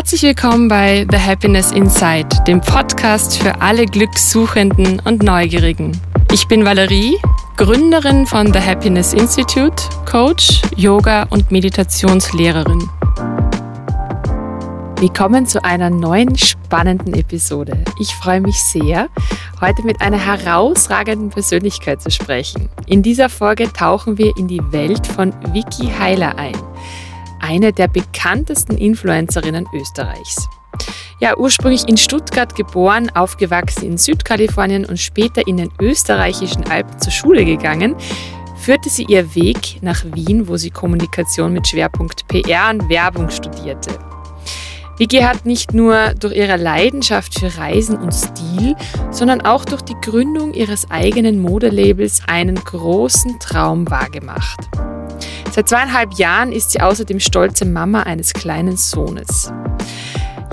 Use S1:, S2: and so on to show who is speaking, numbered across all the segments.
S1: Herzlich willkommen bei The Happiness Inside, dem Podcast für alle Glückssuchenden und Neugierigen. Ich bin Valerie, Gründerin von The Happiness Institute, Coach, Yoga und Meditationslehrerin. Willkommen zu einer neuen spannenden Episode. Ich freue mich sehr, heute mit einer herausragenden Persönlichkeit zu sprechen. In dieser Folge tauchen wir in die Welt von Vicky Heiler ein eine der bekanntesten Influencerinnen Österreichs. Ja, ursprünglich in Stuttgart geboren, aufgewachsen in Südkalifornien und später in den österreichischen Alpen zur Schule gegangen, führte sie ihr Weg nach Wien, wo sie Kommunikation mit Schwerpunkt PR und Werbung studierte. Vicky hat nicht nur durch ihre Leidenschaft für Reisen und Stil, sondern auch durch die Gründung ihres eigenen Modelabels einen großen Traum wahrgemacht. Seit zweieinhalb Jahren ist sie außerdem stolze Mama eines kleinen Sohnes.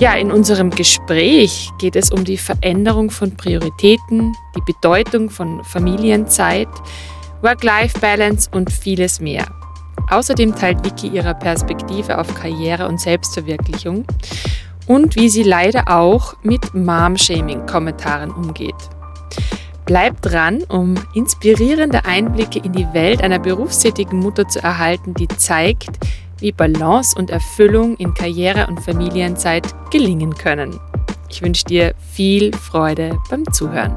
S1: Ja, in unserem Gespräch geht es um die Veränderung von Prioritäten, die Bedeutung von Familienzeit, Work-Life-Balance und vieles mehr. Außerdem teilt Vicky ihre Perspektive auf Karriere und Selbstverwirklichung und wie sie leider auch mit Mom-Shaming-Kommentaren umgeht. Bleib dran, um inspirierende Einblicke in die Welt einer berufstätigen Mutter zu erhalten, die zeigt, wie Balance und Erfüllung in Karriere und Familienzeit gelingen können. Ich wünsche dir viel Freude beim Zuhören.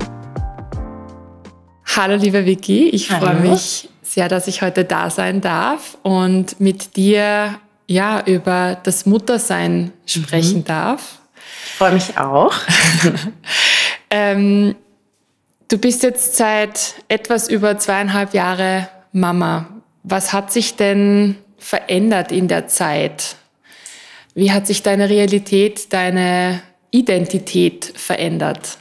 S1: Hallo liebe Vicky, ich freue mich sehr, dass ich heute da sein darf und mit dir ja über das Muttersein sprechen mhm. darf.
S2: Ich freue mich auch.
S1: ähm, Du bist jetzt seit etwas über zweieinhalb Jahre Mama. Was hat sich denn verändert in der Zeit? Wie hat sich deine Realität, deine Identität verändert?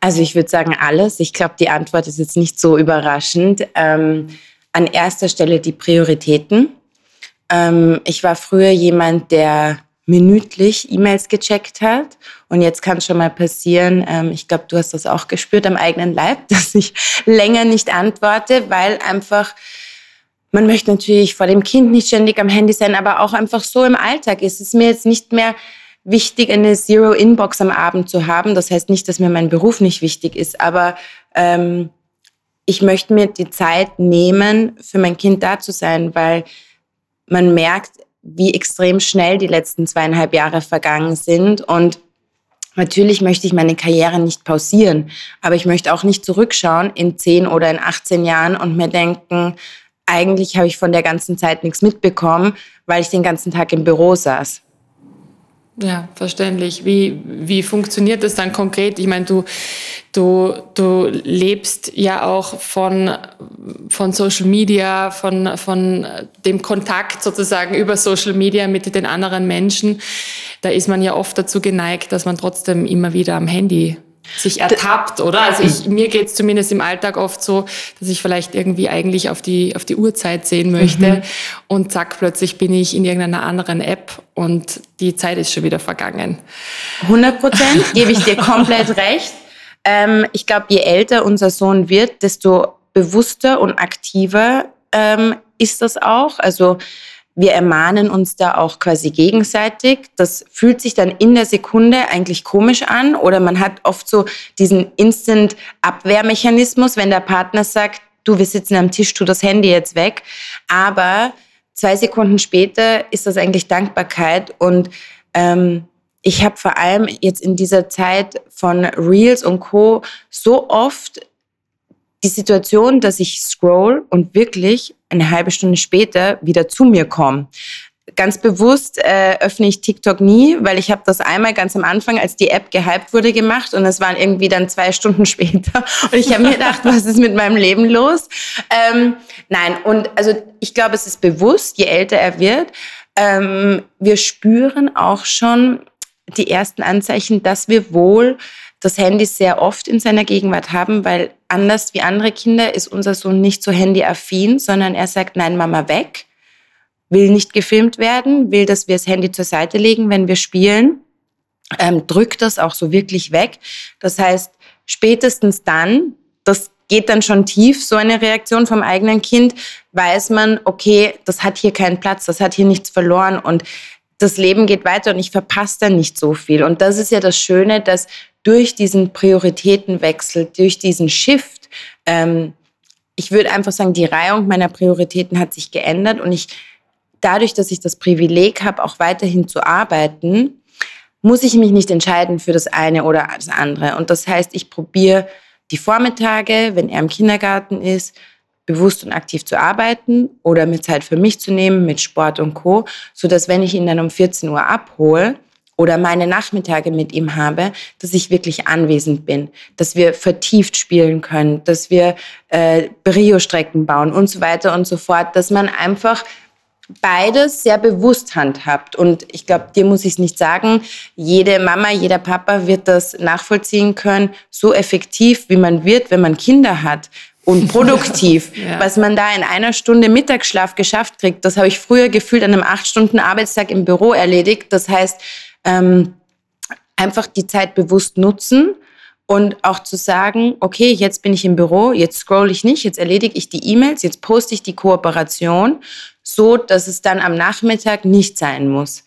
S2: Also ich würde sagen alles. Ich glaube, die Antwort ist jetzt nicht so überraschend. Ähm, an erster Stelle die Prioritäten. Ähm, ich war früher jemand, der minütlich E-Mails gecheckt hat. Und jetzt kann schon mal passieren, ähm, ich glaube, du hast das auch gespürt am eigenen Leib, dass ich länger nicht antworte, weil einfach man möchte natürlich vor dem Kind nicht ständig am Handy sein, aber auch einfach so im Alltag ist es mir jetzt nicht mehr wichtig, eine Zero-Inbox am Abend zu haben. Das heißt nicht, dass mir mein Beruf nicht wichtig ist, aber ähm, ich möchte mir die Zeit nehmen, für mein Kind da zu sein, weil man merkt, wie extrem schnell die letzten zweieinhalb Jahre vergangen sind. Und natürlich möchte ich meine Karriere nicht pausieren, aber ich möchte auch nicht zurückschauen in zehn oder in 18 Jahren und mir denken, eigentlich habe ich von der ganzen Zeit nichts mitbekommen, weil ich den ganzen Tag im Büro saß.
S1: Ja, verständlich. Wie, wie funktioniert das dann konkret? Ich meine, du, du, du lebst ja auch von, von Social Media, von, von dem Kontakt sozusagen über Social Media mit den anderen Menschen. Da ist man ja oft dazu geneigt, dass man trotzdem immer wieder am Handy sich ertappt, oder? Also ich, mir geht's zumindest im Alltag oft so, dass ich vielleicht irgendwie eigentlich auf die, auf die Uhrzeit sehen möchte mhm. und zack, plötzlich bin ich in irgendeiner anderen App und die Zeit ist schon wieder vergangen.
S2: 100 Prozent, gebe ich dir komplett recht. Ähm, ich glaube, je älter unser Sohn wird, desto bewusster und aktiver ähm, ist das auch. Also wir ermahnen uns da auch quasi gegenseitig. Das fühlt sich dann in der Sekunde eigentlich komisch an oder man hat oft so diesen Instant-Abwehrmechanismus, wenn der Partner sagt, du, wir sitzen am Tisch, tu das Handy jetzt weg. Aber zwei Sekunden später ist das eigentlich Dankbarkeit und ähm, ich habe vor allem jetzt in dieser Zeit von Reels und Co so oft die Situation, dass ich scroll und wirklich eine halbe Stunde später wieder zu mir komme. Ganz bewusst äh, öffne ich TikTok nie, weil ich habe das einmal ganz am Anfang, als die App gehypt wurde, gemacht und es waren irgendwie dann zwei Stunden später und ich habe mir gedacht, was ist mit meinem Leben los? Ähm, nein, und also ich glaube, es ist bewusst, je älter er wird, ähm, wir spüren auch schon die ersten Anzeichen, dass wir wohl das Handy sehr oft in seiner Gegenwart haben, weil anders wie andere Kinder ist unser Sohn nicht so handyaffin, sondern er sagt, nein, Mama weg, will nicht gefilmt werden, will, dass wir das Handy zur Seite legen, wenn wir spielen, ähm, drückt das auch so wirklich weg. Das heißt, spätestens dann, das geht dann schon tief, so eine Reaktion vom eigenen Kind, weiß man, okay, das hat hier keinen Platz, das hat hier nichts verloren und das Leben geht weiter und ich verpasse dann nicht so viel. Und das ist ja das Schöne, dass durch diesen Prioritätenwechsel, durch diesen Shift, ähm, ich würde einfach sagen, die Reihung meiner Prioritäten hat sich geändert und ich dadurch, dass ich das Privileg habe, auch weiterhin zu arbeiten, muss ich mich nicht entscheiden für das eine oder das andere. Und das heißt, ich probiere die Vormittage, wenn er im Kindergarten ist, bewusst und aktiv zu arbeiten oder mir Zeit für mich zu nehmen mit Sport und Co, so dass wenn ich ihn dann um 14 Uhr abhole oder meine Nachmittage mit ihm habe, dass ich wirklich anwesend bin, dass wir vertieft spielen können, dass wir äh, Brio-Strecken bauen und so weiter und so fort, dass man einfach beides sehr bewusst handhabt. Und ich glaube, dir muss ich es nicht sagen, jede Mama, jeder Papa wird das nachvollziehen können, so effektiv, wie man wird, wenn man Kinder hat und produktiv. ja. Was man da in einer Stunde Mittagsschlaf geschafft kriegt, das habe ich früher gefühlt an einem acht Stunden Arbeitstag im Büro erledigt. Das heißt, ähm, einfach die Zeit bewusst nutzen und auch zu sagen, okay, jetzt bin ich im Büro, jetzt scroll ich nicht, jetzt erledige ich die E-Mails, jetzt poste ich die Kooperation, so dass es dann am Nachmittag nicht sein muss.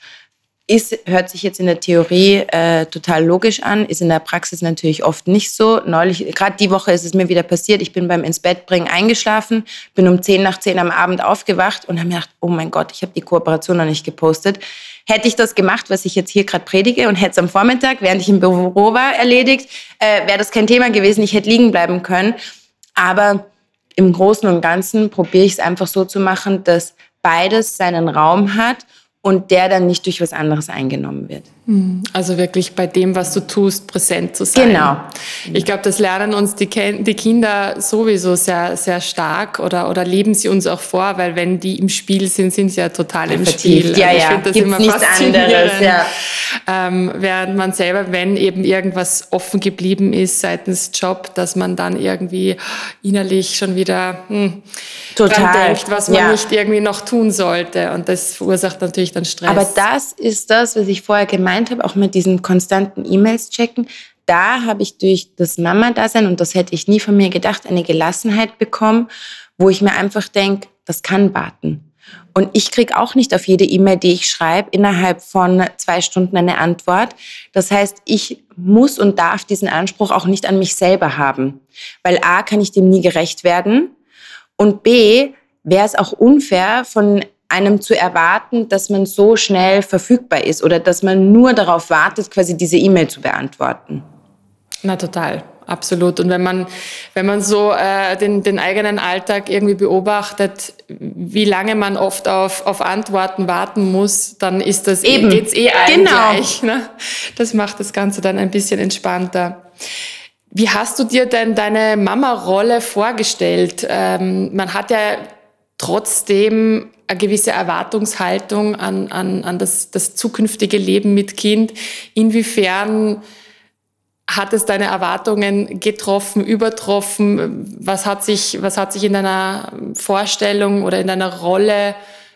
S2: Ist, hört sich jetzt in der Theorie äh, total logisch an, ist in der Praxis natürlich oft nicht so. Neulich, gerade die Woche ist es mir wieder passiert. Ich bin beim ins Bett bringen eingeschlafen, bin um 10 nach 10 am Abend aufgewacht und habe mir gedacht, oh mein Gott, ich habe die Kooperation noch nicht gepostet. Hätte ich das gemacht, was ich jetzt hier gerade predige und hätte es am Vormittag, während ich im Büro war, erledigt, äh, wäre das kein Thema gewesen. Ich hätte liegen bleiben können. Aber im Großen und Ganzen probiere ich es einfach so zu machen, dass beides seinen Raum hat und der dann nicht durch was anderes eingenommen wird.
S1: Hm. Also wirklich bei dem, was du tust, präsent zu sein.
S2: Genau.
S1: Ich glaube, das lernen uns die, die, Kinder sowieso sehr, sehr stark oder, oder leben sie uns auch vor, weil wenn die im Spiel sind, sind sie ja total im Vertieft. Spiel.
S2: Ja, also ich ja. das Gibt's immer nichts anderes. Ja.
S1: Ähm, während man selber, wenn eben irgendwas offen geblieben ist seitens Job, dass man dann irgendwie innerlich schon wieder hm, total denkt, was man ja. nicht irgendwie noch tun sollte. Und das verursacht natürlich dann Stress.
S2: Aber das ist das, was ich vorher gemeint gemeint habe, auch mit diesen konstanten E-Mails checken, da habe ich durch das Mama-Dasein, und das hätte ich nie von mir gedacht, eine Gelassenheit bekommen, wo ich mir einfach denke, das kann warten. Und ich kriege auch nicht auf jede E-Mail, die ich schreibe, innerhalb von zwei Stunden eine Antwort. Das heißt, ich muss und darf diesen Anspruch auch nicht an mich selber haben. Weil A, kann ich dem nie gerecht werden. Und B, wäre es auch unfair von einem zu erwarten, dass man so schnell verfügbar ist oder dass man nur darauf wartet, quasi diese E-Mail zu beantworten.
S1: Na total, absolut. Und wenn man, wenn man so äh, den, den eigenen Alltag irgendwie beobachtet, wie lange man oft auf, auf Antworten warten muss, dann ist das
S2: Eben.
S1: geht's eh
S2: genau.
S1: gleich. Ne? Das macht das Ganze dann ein bisschen entspannter. Wie hast du dir denn deine Mama-Rolle vorgestellt? Ähm, man hat ja trotzdem eine gewisse Erwartungshaltung an, an, an das, das zukünftige Leben mit Kind. Inwiefern hat es deine Erwartungen getroffen, übertroffen? Was hat sich, was hat sich in deiner Vorstellung oder in deiner Rolle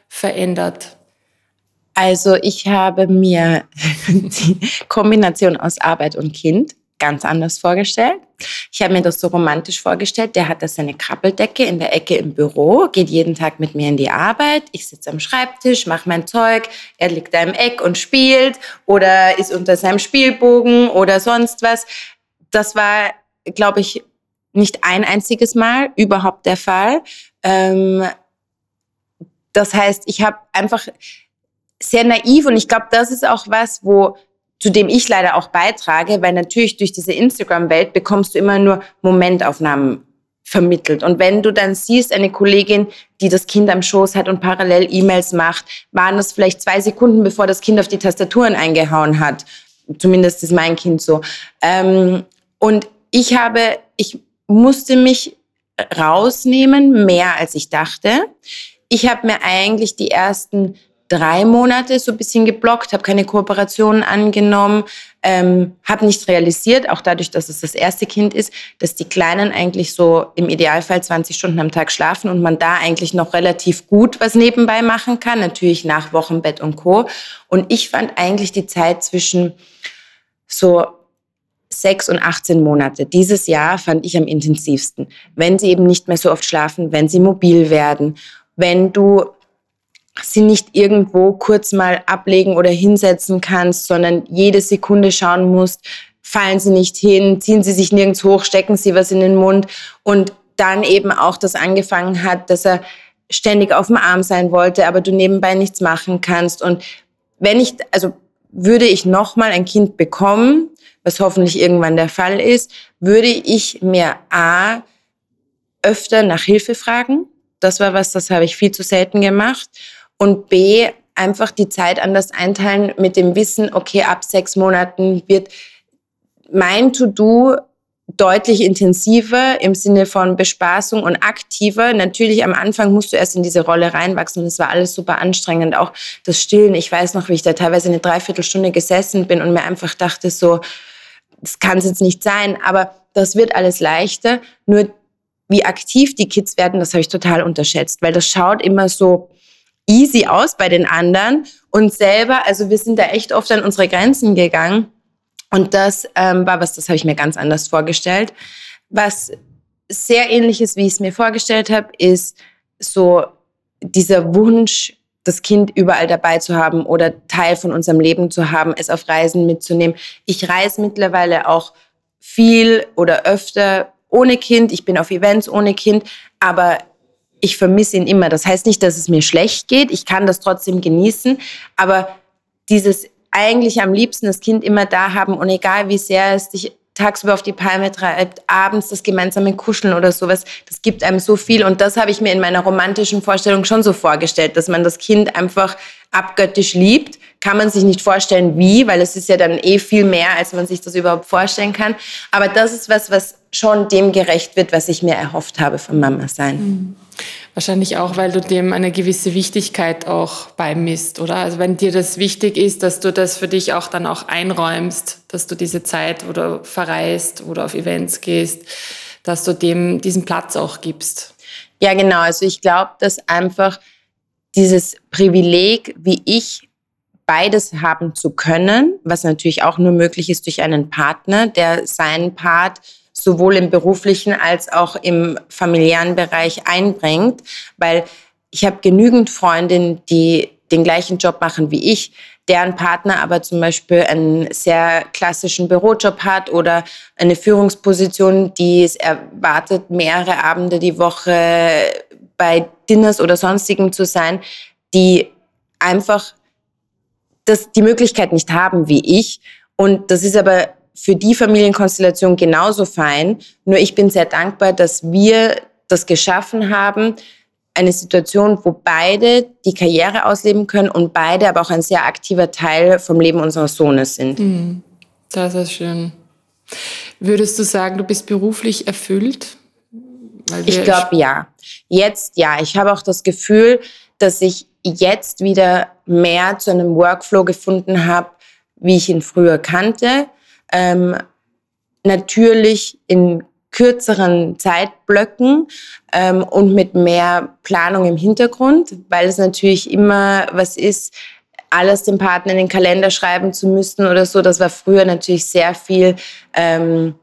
S1: verändert?
S2: Also ich habe mir die Kombination aus Arbeit und Kind ganz anders vorgestellt. Ich habe mir das so romantisch vorgestellt. Der hat da seine Krabbeldecke in der Ecke im Büro, geht jeden Tag mit mir in die Arbeit. Ich sitze am Schreibtisch, mache mein Zeug. Er liegt da im Eck und spielt oder ist unter seinem Spielbogen oder sonst was. Das war, glaube ich, nicht ein einziges Mal überhaupt der Fall. Ähm, das heißt, ich habe einfach sehr naiv und ich glaube, das ist auch was, wo zu dem ich leider auch beitrage, weil natürlich durch diese Instagram-Welt bekommst du immer nur Momentaufnahmen vermittelt. Und wenn du dann siehst, eine Kollegin, die das Kind am Schoß hat und parallel E-Mails macht, waren das vielleicht zwei Sekunden, bevor das Kind auf die Tastaturen eingehauen hat. Zumindest ist mein Kind so. Ähm, und ich habe, ich musste mich rausnehmen, mehr als ich dachte. Ich habe mir eigentlich die ersten drei Monate so ein bisschen geblockt, habe keine Kooperationen angenommen, ähm, habe nicht realisiert, auch dadurch, dass es das erste Kind ist, dass die Kleinen eigentlich so im Idealfall 20 Stunden am Tag schlafen und man da eigentlich noch relativ gut was nebenbei machen kann, natürlich nach Wochenbett und Co. Und ich fand eigentlich die Zeit zwischen so sechs und 18 Monate. Dieses Jahr fand ich am intensivsten. Wenn sie eben nicht mehr so oft schlafen, wenn sie mobil werden, wenn du sie nicht irgendwo kurz mal ablegen oder hinsetzen kannst, sondern jede Sekunde schauen musst, fallen sie nicht hin, ziehen sie sich nirgends hoch, stecken sie was in den Mund und dann eben auch das angefangen hat, dass er ständig auf dem Arm sein wollte, aber du nebenbei nichts machen kannst. Und wenn ich, also würde ich nochmal ein Kind bekommen, was hoffentlich irgendwann der Fall ist, würde ich mir A, öfter nach Hilfe fragen. Das war was, das habe ich viel zu selten gemacht. Und B, einfach die Zeit anders einteilen mit dem Wissen, okay, ab sechs Monaten wird mein To-Do deutlich intensiver im Sinne von Bespaßung und aktiver. Natürlich am Anfang musst du erst in diese Rolle reinwachsen und es war alles super anstrengend. Auch das Stillen. Ich weiß noch, wie ich da teilweise eine Dreiviertelstunde gesessen bin und mir einfach dachte so, das kann es jetzt nicht sein. Aber das wird alles leichter. Nur wie aktiv die Kids werden, das habe ich total unterschätzt, weil das schaut immer so easy aus bei den anderen und selber, also wir sind da echt oft an unsere Grenzen gegangen und das ähm, war was, das habe ich mir ganz anders vorgestellt. Was sehr ähnlich ist, wie ich es mir vorgestellt habe, ist so dieser Wunsch, das Kind überall dabei zu haben oder Teil von unserem Leben zu haben, es auf Reisen mitzunehmen. Ich reise mittlerweile auch viel oder öfter ohne Kind. Ich bin auf Events ohne Kind, aber ich vermisse ihn immer. Das heißt nicht, dass es mir schlecht geht. Ich kann das trotzdem genießen, aber dieses eigentlich am liebsten das Kind immer da haben und egal wie sehr es dich tagsüber auf die Palme treibt, abends das gemeinsame Kuscheln oder sowas, das gibt einem so viel und das habe ich mir in meiner romantischen Vorstellung schon so vorgestellt, dass man das Kind einfach abgöttisch liebt. Kann man sich nicht vorstellen, wie, weil es ist ja dann eh viel mehr, als man sich das überhaupt vorstellen kann. Aber das ist was, was schon dem gerecht wird, was ich mir erhofft habe vom Mama sein. Mhm.
S1: Wahrscheinlich auch, weil du dem eine gewisse Wichtigkeit auch beimisst, oder? Also wenn dir das wichtig ist, dass du das für dich auch dann auch einräumst, dass du diese Zeit oder verreist oder auf Events gehst, dass du dem diesen Platz auch gibst.
S2: Ja, genau. Also ich glaube, dass einfach dieses Privileg, wie ich beides haben zu können, was natürlich auch nur möglich ist durch einen Partner, der seinen Part sowohl im beruflichen als auch im familiären Bereich einbringt, weil ich habe genügend Freundinnen, die den gleichen Job machen wie ich, deren Partner aber zum Beispiel einen sehr klassischen Bürojob hat oder eine Führungsposition, die es erwartet, mehrere Abende die Woche bei Dinners oder sonstigem zu sein, die einfach das, die Möglichkeit nicht haben wie ich. Und das ist aber für die Familienkonstellation genauso fein. Nur ich bin sehr dankbar, dass wir das geschaffen haben, eine Situation, wo beide die Karriere ausleben können und beide aber auch ein sehr aktiver Teil vom Leben unseres Sohnes sind. Mhm.
S1: Das ist schön. Würdest du sagen, du bist beruflich erfüllt?
S2: Ich glaube ja. Jetzt ja. Ich habe auch das Gefühl, dass ich jetzt wieder mehr zu einem Workflow gefunden habe, wie ich ihn früher kannte ähm, natürlich in kürzeren Zeitblöcken ähm, und mit mehr Planung im Hintergrund, weil es natürlich immer was ist, alles dem Partner in den Kalender schreiben zu müssen oder so. Das war früher natürlich sehr viel ähm,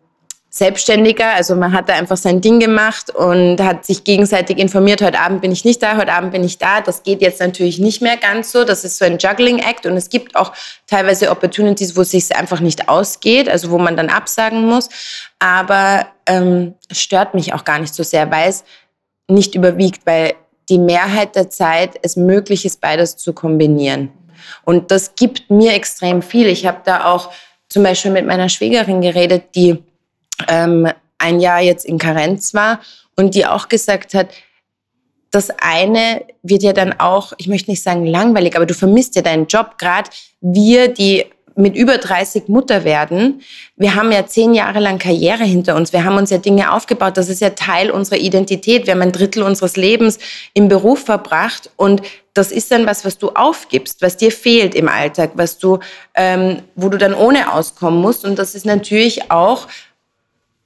S2: selbstständiger. Also man hat da einfach sein Ding gemacht und hat sich gegenseitig informiert, heute Abend bin ich nicht da, heute Abend bin ich da. Das geht jetzt natürlich nicht mehr ganz so. Das ist so ein Juggling-Act und es gibt auch teilweise Opportunities, wo es sich einfach nicht ausgeht, also wo man dann absagen muss. Aber ähm, es stört mich auch gar nicht so sehr, weil es nicht überwiegt, weil die Mehrheit der Zeit es möglich ist, beides zu kombinieren. Und das gibt mir extrem viel. Ich habe da auch zum Beispiel mit meiner Schwägerin geredet, die ähm, ein Jahr jetzt in Karenz war und die auch gesagt hat, das eine wird ja dann auch, ich möchte nicht sagen langweilig, aber du vermisst ja deinen Job. Gerade wir, die mit über 30 Mutter werden, wir haben ja zehn Jahre lang Karriere hinter uns. Wir haben uns ja Dinge aufgebaut. Das ist ja Teil unserer Identität. Wir haben ein Drittel unseres Lebens im Beruf verbracht und das ist dann was, was du aufgibst, was dir fehlt im Alltag, was du, ähm, wo du dann ohne auskommen musst. Und das ist natürlich auch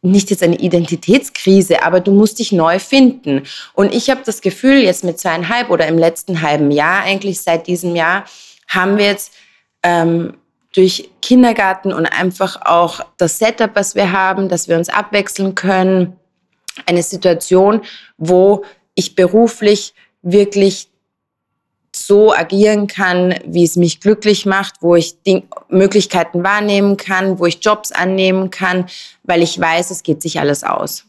S2: nicht jetzt eine Identitätskrise, aber du musst dich neu finden. Und ich habe das Gefühl, jetzt mit zweieinhalb oder im letzten halben Jahr, eigentlich seit diesem Jahr, haben wir jetzt ähm, durch Kindergarten und einfach auch das Setup, was wir haben, dass wir uns abwechseln können, eine Situation, wo ich beruflich wirklich so agieren kann, wie es mich glücklich macht, wo ich Ding Möglichkeiten wahrnehmen kann, wo ich Jobs annehmen kann, weil ich weiß, es geht sich alles aus.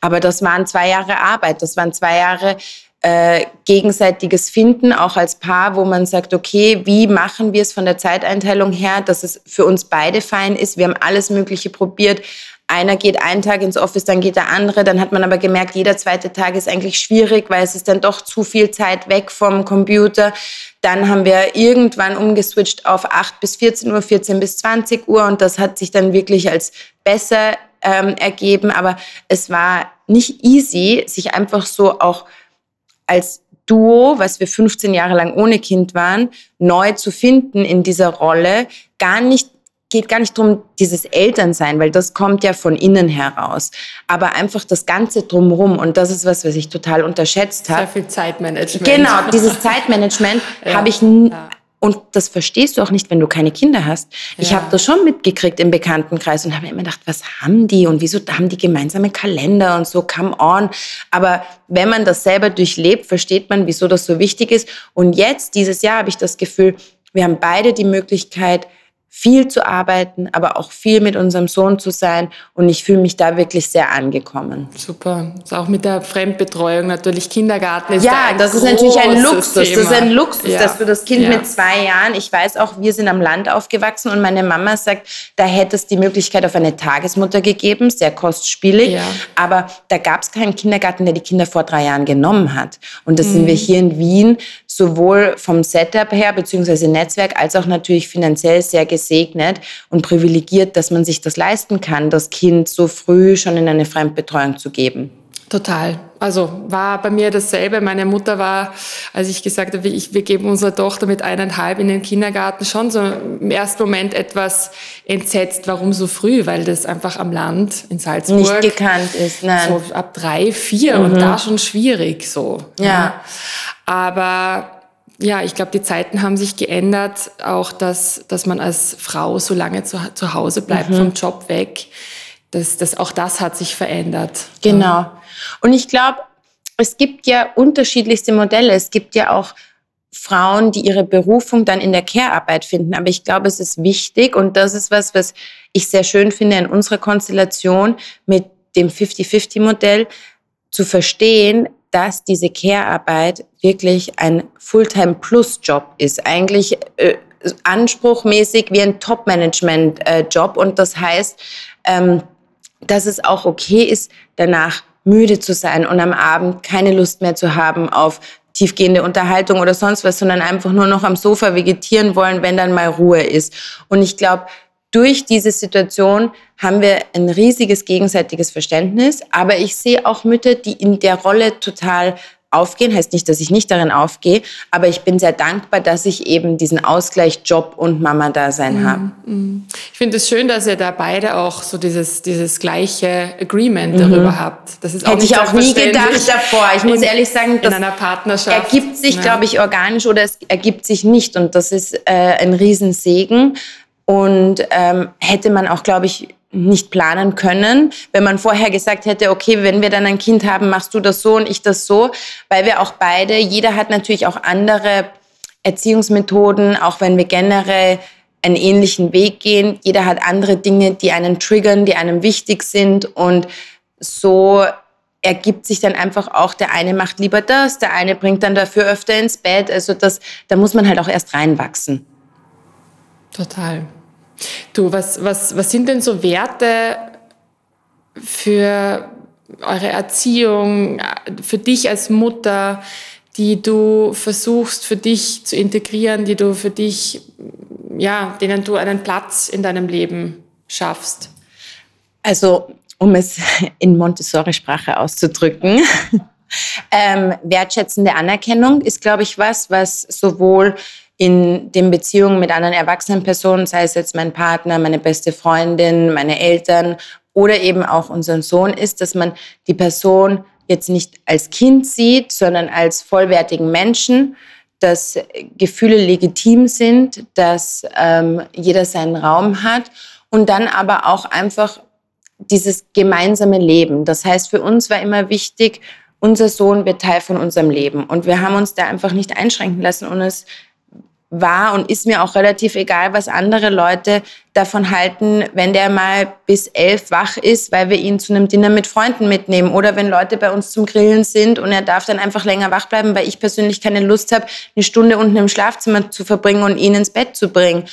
S2: Aber das waren zwei Jahre Arbeit, das waren zwei Jahre äh, gegenseitiges Finden, auch als Paar, wo man sagt, okay, wie machen wir es von der Zeiteinteilung her, dass es für uns beide fein ist. Wir haben alles Mögliche probiert. Einer geht einen Tag ins Office, dann geht der andere. Dann hat man aber gemerkt, jeder zweite Tag ist eigentlich schwierig, weil es ist dann doch zu viel Zeit weg vom Computer. Dann haben wir irgendwann umgeswitcht auf 8 bis 14 Uhr, 14 bis 20 Uhr und das hat sich dann wirklich als besser ähm, ergeben. Aber es war nicht easy, sich einfach so auch als Duo, was wir 15 Jahre lang ohne Kind waren, neu zu finden in dieser Rolle, gar nicht geht gar nicht darum, dieses Elternsein, weil das kommt ja von innen heraus. Aber einfach das Ganze drumherum. Und das ist was, was ich total unterschätzt habe.
S1: Sehr viel Zeitmanagement.
S2: Genau, dieses Zeitmanagement ja. habe ich ja. Und das verstehst du auch nicht, wenn du keine Kinder hast. Ja. Ich habe das schon mitgekriegt im Bekanntenkreis und habe immer gedacht, was haben die und wieso haben die gemeinsame Kalender und so, come on. Aber wenn man das selber durchlebt, versteht man, wieso das so wichtig ist. Und jetzt, dieses Jahr, habe ich das Gefühl, wir haben beide die Möglichkeit, viel zu arbeiten, aber auch viel mit unserem Sohn zu sein. Und ich fühle mich da wirklich sehr angekommen.
S1: Super. Also auch mit der Fremdbetreuung natürlich. Kindergarten ist
S2: Ja, da das ist natürlich ein Luxus. Thema. Das ist ein Luxus, ja. dass du das Kind ja. mit zwei Jahren, ich weiß auch, wir sind am Land aufgewachsen und meine Mama sagt, da hätte es die Möglichkeit auf eine Tagesmutter gegeben, sehr kostspielig. Ja. Aber da gab es keinen Kindergarten, der die Kinder vor drei Jahren genommen hat. Und das mhm. sind wir hier in Wien sowohl vom Setup her, beziehungsweise Netzwerk, als auch natürlich finanziell sehr gesegnet und privilegiert, dass man sich das leisten kann, das Kind so früh schon in eine Fremdbetreuung zu geben.
S1: Total. Also war bei mir dasselbe. Meine Mutter war, als ich gesagt habe, ich, wir geben unsere Tochter mit eineinhalb in den Kindergarten, schon so im ersten Moment etwas entsetzt, warum so früh, weil das einfach am Land in Salzburg
S2: nicht gekannt ist. Nein.
S1: So ab drei, vier mhm. und da schon schwierig so.
S2: Ja. ja.
S1: Aber ja, ich glaube, die Zeiten haben sich geändert, auch dass, dass man als Frau so lange zu, zu Hause bleibt, mhm. vom Job weg. Das, das, auch das hat sich verändert.
S2: Genau. Und ich glaube, es gibt ja unterschiedlichste Modelle. Es gibt ja auch Frauen, die ihre Berufung dann in der Care-Arbeit finden. Aber ich glaube, es ist wichtig und das ist was, was ich sehr schön finde in unserer Konstellation mit dem 50-50-Modell, zu verstehen, dass diese Care-Arbeit wirklich ein Fulltime-Plus-Job ist. Eigentlich äh, anspruchmäßig wie ein Top-Management-Job. Und das heißt, ähm, dass es auch okay ist, danach müde zu sein und am Abend keine Lust mehr zu haben auf tiefgehende Unterhaltung oder sonst was, sondern einfach nur noch am Sofa vegetieren wollen, wenn dann mal Ruhe ist. Und ich glaube, durch diese Situation haben wir ein riesiges gegenseitiges Verständnis. Aber ich sehe auch Mütter, die in der Rolle total aufgehen. Heißt nicht, dass ich nicht darin aufgehe, aber ich bin sehr dankbar, dass ich eben diesen Ausgleich Job und Mama-Dasein mhm. habe.
S1: Mhm. Ich finde es schön, dass ihr da beide auch so dieses, dieses gleiche Agreement mhm. darüber habt.
S2: Das ist auch Hätte ich auch nie gedacht davor. Ich muss ehrlich sagen,
S1: das einer Partnerschaft.
S2: ergibt sich, ja. glaube ich, organisch oder es ergibt sich nicht. Und das ist äh, ein Riesensegen. Und ähm, hätte man auch, glaube ich, nicht planen können, wenn man vorher gesagt hätte, okay, wenn wir dann ein Kind haben, machst du das so und ich das so, weil wir auch beide, jeder hat natürlich auch andere Erziehungsmethoden, auch wenn wir generell einen ähnlichen Weg gehen. Jeder hat andere Dinge, die einen triggern, die einem wichtig sind und so ergibt sich dann einfach auch, der eine macht lieber das, der eine bringt dann dafür öfter ins Bett. Also das, da muss man halt auch erst reinwachsen.
S1: Total. Du, was, was, was sind denn so Werte für eure Erziehung, für dich als Mutter, die du versuchst für dich zu integrieren, die du für dich, ja, denen du einen Platz in deinem Leben schaffst?
S2: Also, um es in Montessori-Sprache auszudrücken, ähm, wertschätzende Anerkennung ist, glaube ich, was, was sowohl in den Beziehungen mit anderen erwachsenen Personen, sei es jetzt mein Partner, meine beste Freundin, meine Eltern oder eben auch unseren Sohn, ist, dass man die Person jetzt nicht als Kind sieht, sondern als vollwertigen Menschen, dass Gefühle legitim sind, dass ähm, jeder seinen Raum hat und dann aber auch einfach dieses gemeinsame Leben. Das heißt, für uns war immer wichtig, unser Sohn wird Teil von unserem Leben. Und wir haben uns da einfach nicht einschränken lassen und es war und ist mir auch relativ egal, was andere Leute davon halten, wenn der mal bis elf wach ist, weil wir ihn zu einem Dinner mit Freunden mitnehmen oder wenn Leute bei uns zum Grillen sind und er darf dann einfach länger wach bleiben, weil ich persönlich keine Lust habe, eine Stunde unten im Schlafzimmer zu verbringen und ihn ins Bett zu bringen.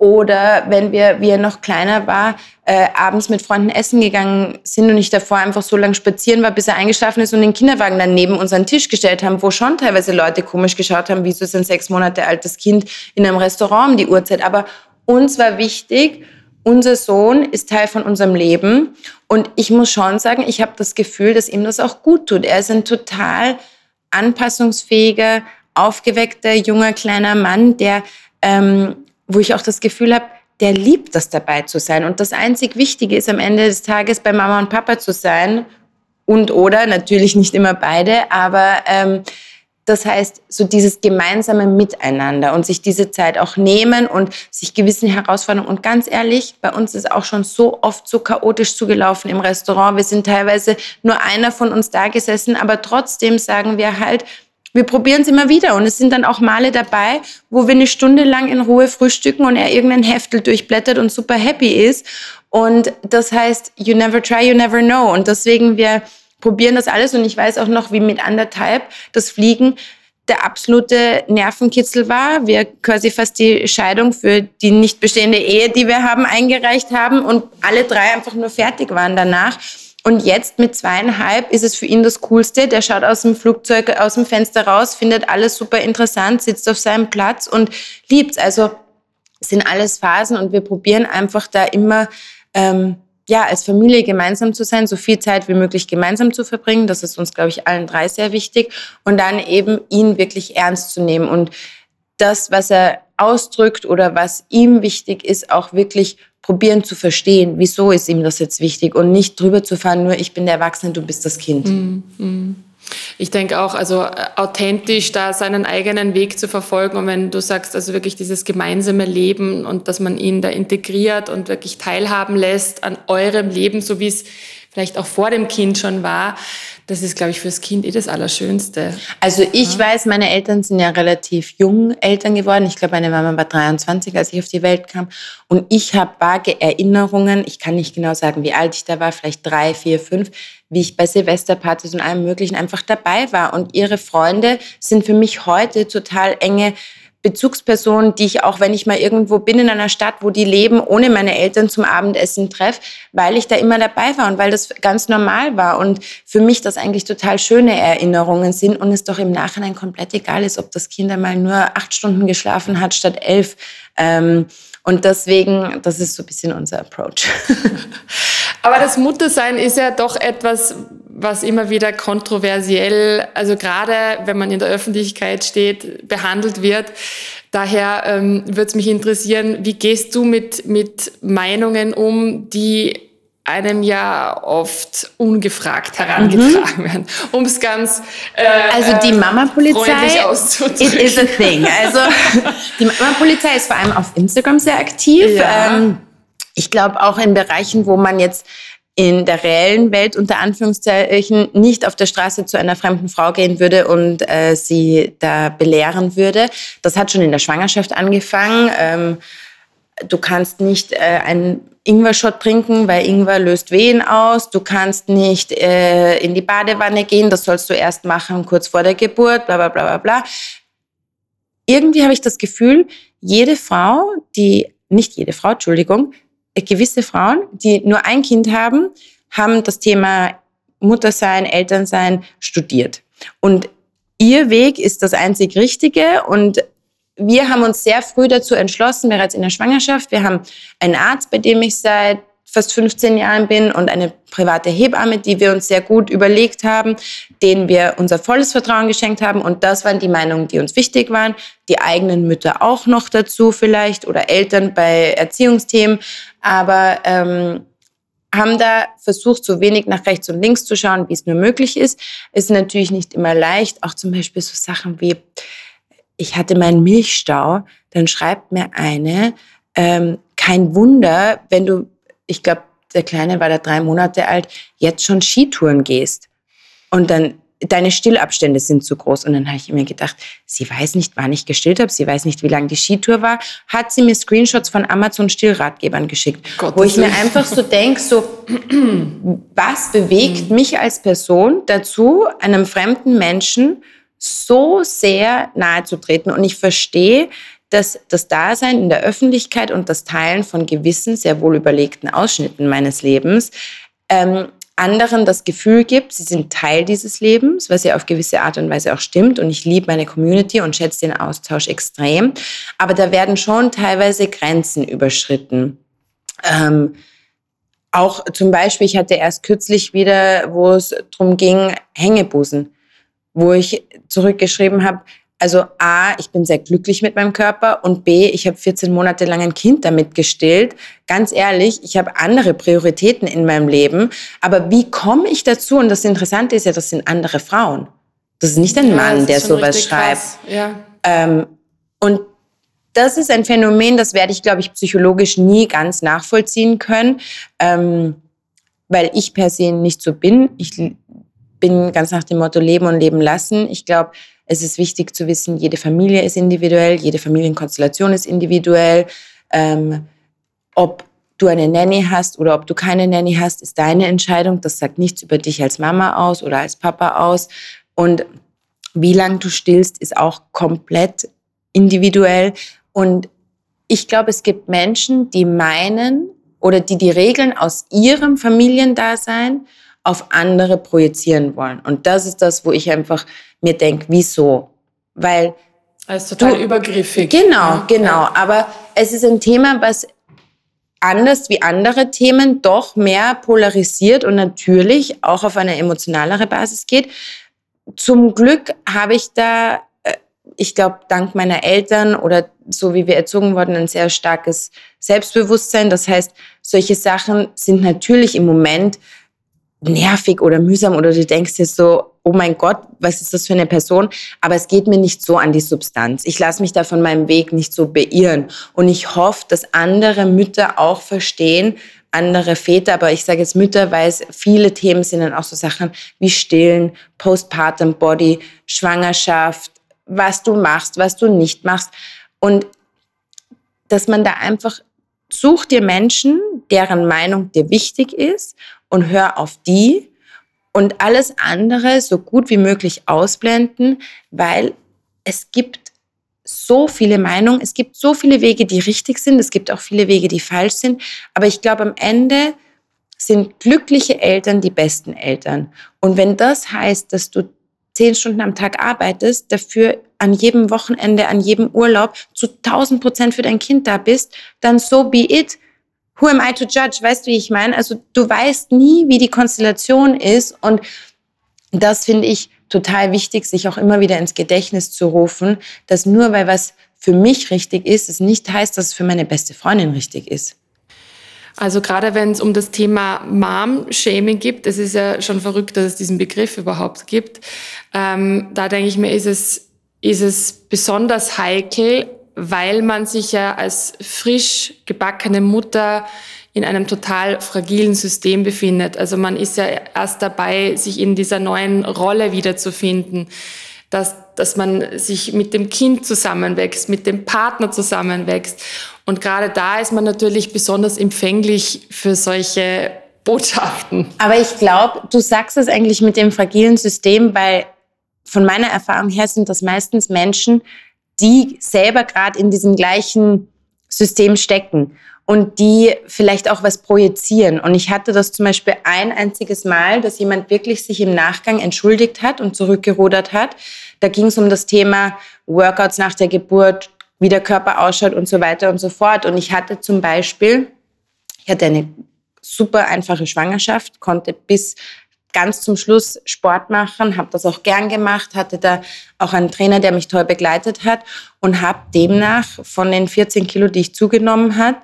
S2: Oder wenn wir, wie er noch kleiner war, äh, abends mit Freunden essen gegangen sind und ich davor einfach so lange spazieren war, bis er eingeschlafen ist und den Kinderwagen dann neben unseren Tisch gestellt haben, wo schon teilweise Leute komisch geschaut haben, wieso ist ein sechs Monate altes Kind in einem Restaurant um die Uhrzeit. Aber uns war wichtig, unser Sohn ist Teil von unserem Leben. Und ich muss schon sagen, ich habe das Gefühl, dass ihm das auch gut tut. Er ist ein total anpassungsfähiger, aufgeweckter, junger, kleiner Mann, der ähm, wo ich auch das Gefühl habe, der liebt das dabei zu sein. Und das einzig Wichtige ist am Ende des Tages bei Mama und Papa zu sein und oder natürlich nicht immer beide, aber ähm, das heißt, so dieses gemeinsame Miteinander und sich diese Zeit auch nehmen und sich gewissen Herausforderungen. Und ganz ehrlich, bei uns ist auch schon so oft so chaotisch zugelaufen im Restaurant. Wir sind teilweise nur einer von uns da gesessen, aber trotzdem sagen wir halt, wir probieren es immer wieder und es sind dann auch Male dabei, wo wir eine Stunde lang in Ruhe frühstücken und er irgendein Heftel durchblättert und super happy ist. Und das heißt, you never try, you never know. Und deswegen, wir probieren das alles und ich weiß auch noch, wie mit anderthalb das Fliegen der absolute Nervenkitzel war. Wir quasi fast die Scheidung für die nicht bestehende Ehe, die wir haben, eingereicht haben und alle drei einfach nur fertig waren danach. Und jetzt mit zweieinhalb ist es für ihn das Coolste. Der schaut aus dem Flugzeug, aus dem Fenster raus, findet alles super interessant, sitzt auf seinem Platz und liebt's. Also sind alles Phasen und wir probieren einfach da immer, ähm, ja, als Familie gemeinsam zu sein, so viel Zeit wie möglich gemeinsam zu verbringen. Das ist uns, glaube ich, allen drei sehr wichtig. Und dann eben ihn wirklich ernst zu nehmen und das, was er ausdrückt oder was ihm wichtig ist, auch wirklich probieren zu verstehen, wieso ist ihm das jetzt wichtig und nicht drüber zu fahren, nur ich bin der Erwachsene, du bist das Kind. Mm.
S1: Ich denke auch, also äh, authentisch da seinen eigenen Weg zu verfolgen und wenn du sagst, also wirklich dieses gemeinsame Leben und dass man ihn da integriert und wirklich teilhaben lässt an eurem Leben, so wie es vielleicht auch vor dem Kind schon war, das ist, glaube ich, fürs Kind eh das Allerschönste.
S2: Also ich ja. weiß, meine Eltern sind ja relativ jung Eltern geworden. Ich glaube, meine Mama war 23, als ich auf die Welt kam. Und ich habe vage Erinnerungen, ich kann nicht genau sagen, wie alt ich da war, vielleicht drei, vier, fünf, wie ich bei Silvesterpartys und allem Möglichen einfach dabei war. Und ihre Freunde sind für mich heute total enge Bezugspersonen, die ich auch, wenn ich mal irgendwo bin in einer Stadt, wo die leben, ohne meine Eltern zum Abendessen treffe, weil ich da immer dabei war und weil das ganz normal war und für mich das eigentlich total schöne Erinnerungen sind und es doch im Nachhinein komplett egal ist, ob das Kind einmal nur acht Stunden geschlafen hat statt elf. Ähm, und deswegen, das ist so ein bisschen unser Approach.
S1: Aber das Muttersein ist ja doch etwas, was immer wieder kontroversiell, also gerade wenn man in der Öffentlichkeit steht, behandelt wird. Daher ähm, würde es mich interessieren, wie gehst du mit, mit Meinungen um, die einem ja oft ungefragt herangetragen mhm. werden, um es ganz
S2: äh, also die Mama-Polizei it is a thing. Also die Mama-Polizei ist vor allem auf Instagram sehr aktiv. Ja. Ähm, ich glaube auch in Bereichen, wo man jetzt in der reellen Welt unter Anführungszeichen nicht auf der Straße zu einer fremden Frau gehen würde und äh, sie da belehren würde. Das hat schon in der Schwangerschaft angefangen. Ähm, du kannst nicht äh, einen Ingwer-Shot trinken, weil Ingwer löst Wehen aus. Du kannst nicht äh, in die Badewanne gehen, das sollst du erst machen kurz vor der Geburt, bla bla bla bla bla. Irgendwie habe ich das Gefühl, jede Frau, die, nicht jede Frau, Entschuldigung, gewisse Frauen, die nur ein Kind haben, haben das Thema Muttersein, Elternsein studiert. Und ihr Weg ist das einzig Richtige und wir haben uns sehr früh dazu entschlossen, bereits in der Schwangerschaft. Wir haben einen Arzt, bei dem ich seit fast 15 Jahren bin und eine private Hebamme, die wir uns sehr gut überlegt haben, denen wir unser volles Vertrauen geschenkt haben. Und das waren die Meinungen, die uns wichtig waren. Die eigenen Mütter auch noch dazu vielleicht oder Eltern bei Erziehungsthemen. Aber ähm, haben da versucht, so wenig nach rechts und links zu schauen, wie es nur möglich ist. Ist natürlich nicht immer leicht. Auch zum Beispiel so Sachen wie, ich hatte meinen Milchstau, dann schreibt mir eine, ähm, kein Wunder, wenn du ich glaube, der Kleine war da drei Monate alt, jetzt schon Skitouren gehst. Und dann deine Stillabstände sind zu groß. Und dann habe ich mir gedacht, sie weiß nicht, wann ich gestillt habe, sie weiß nicht, wie lang die Skitour war, hat sie mir Screenshots von Amazon Stillratgebern geschickt, Gott, wo ich mir einfach so denke, so, was bewegt mhm. mich als Person dazu, einem fremden Menschen so sehr nahe zu treten? Und ich verstehe, dass das Dasein in der Öffentlichkeit und das Teilen von gewissen, sehr wohl überlegten Ausschnitten meines Lebens ähm, anderen das Gefühl gibt, sie sind Teil dieses Lebens, was ja auf gewisse Art und Weise auch stimmt. Und ich liebe meine Community und schätze den Austausch extrem. Aber da werden schon teilweise Grenzen überschritten. Ähm, auch zum Beispiel, ich hatte erst kürzlich wieder, wo es darum ging, Hängebusen, wo ich zurückgeschrieben habe, also A, ich bin sehr glücklich mit meinem Körper und B, ich habe 14 Monate lang ein Kind damit gestillt. Ganz ehrlich, ich habe andere Prioritäten in meinem Leben. Aber wie komme ich dazu? Und das Interessante ist ja, das sind andere Frauen. Das ist nicht ein ja, Mann, der sowas schreibt. Ja. Ähm, und das ist ein Phänomen, das werde ich, glaube ich, psychologisch nie ganz nachvollziehen können, ähm, weil ich per se nicht so bin. Ich bin ganz nach dem Motto Leben und Leben lassen. Ich glaube, es ist wichtig zu wissen, jede Familie ist individuell, jede Familienkonstellation ist individuell. Ähm, ob du eine Nanny hast oder ob du keine Nanny hast, ist deine Entscheidung. Das sagt nichts über dich als Mama aus oder als Papa aus. Und wie lange du stillst, ist auch komplett individuell. Und ich glaube, es gibt Menschen, die meinen oder die die Regeln aus ihrem Familiendasein auf andere projizieren wollen. Und das ist das, wo ich einfach mir denke, wieso? Weil.
S1: Es ist total du, übergriffig.
S2: Genau, ja. genau. Aber es ist ein Thema, was anders wie andere Themen doch mehr polarisiert und natürlich auch auf eine emotionalere Basis geht. Zum Glück habe ich da, äh, ich glaube, dank meiner Eltern oder so wie wir erzogen wurden, ein sehr starkes Selbstbewusstsein. Das heißt, solche Sachen sind natürlich im Moment nervig oder mühsam oder du denkst dir so, oh mein Gott, was ist das für eine Person? Aber es geht mir nicht so an die Substanz. Ich lasse mich da von meinem Weg nicht so beirren. Und ich hoffe, dass andere Mütter auch verstehen, andere Väter, aber ich sage jetzt Mütter, weil es viele Themen sind dann auch so Sachen wie Stillen, Postpartum Body, Schwangerschaft, was du machst, was du nicht machst. Und dass man da einfach such dir Menschen, deren Meinung dir wichtig ist und hör auf die und alles andere so gut wie möglich ausblenden, weil es gibt so viele Meinungen, es gibt so viele Wege, die richtig sind, es gibt auch viele Wege, die falsch sind, aber ich glaube am Ende sind glückliche Eltern die besten Eltern. Und wenn das heißt, dass du zehn Stunden am Tag arbeitest, dafür an jedem Wochenende, an jedem Urlaub zu 1000 Prozent für dein Kind da bist, dann so be it who am I to judge? Weißt du, wie ich meine? Also du weißt nie, wie die Konstellation ist und das finde ich total wichtig, sich auch immer wieder ins Gedächtnis zu rufen, dass nur weil was für mich richtig ist, es nicht heißt, dass es für meine beste Freundin richtig ist.
S1: Also gerade wenn es um das Thema Mom-Shaming gibt, es ist ja schon verrückt, dass es diesen Begriff überhaupt gibt. Ähm, da denke ich mir, ist es, ist es besonders heikel, weil man sich ja als frisch gebackene Mutter in einem total fragilen System befindet. Also man ist ja erst dabei, sich in dieser neuen Rolle wiederzufinden, dass, dass man sich mit dem Kind zusammenwächst, mit dem Partner zusammenwächst. Und gerade da ist man natürlich besonders empfänglich für solche Botschaften.
S2: Aber ich glaube, du sagst es eigentlich mit dem fragilen System, weil von meiner Erfahrung her sind das meistens Menschen, die selber gerade in diesem gleichen System stecken und die vielleicht auch was projizieren. Und ich hatte das zum Beispiel ein einziges Mal, dass jemand wirklich sich im Nachgang entschuldigt hat und zurückgerudert hat. Da ging es um das Thema Workouts nach der Geburt, wie der Körper ausschaut und so weiter und so fort. Und ich hatte zum Beispiel, ich hatte eine super einfache Schwangerschaft, konnte bis ganz zum Schluss Sport machen, habe das auch gern gemacht, hatte da auch einen Trainer, der mich toll begleitet hat und habe demnach von den 14 Kilo, die ich zugenommen hat,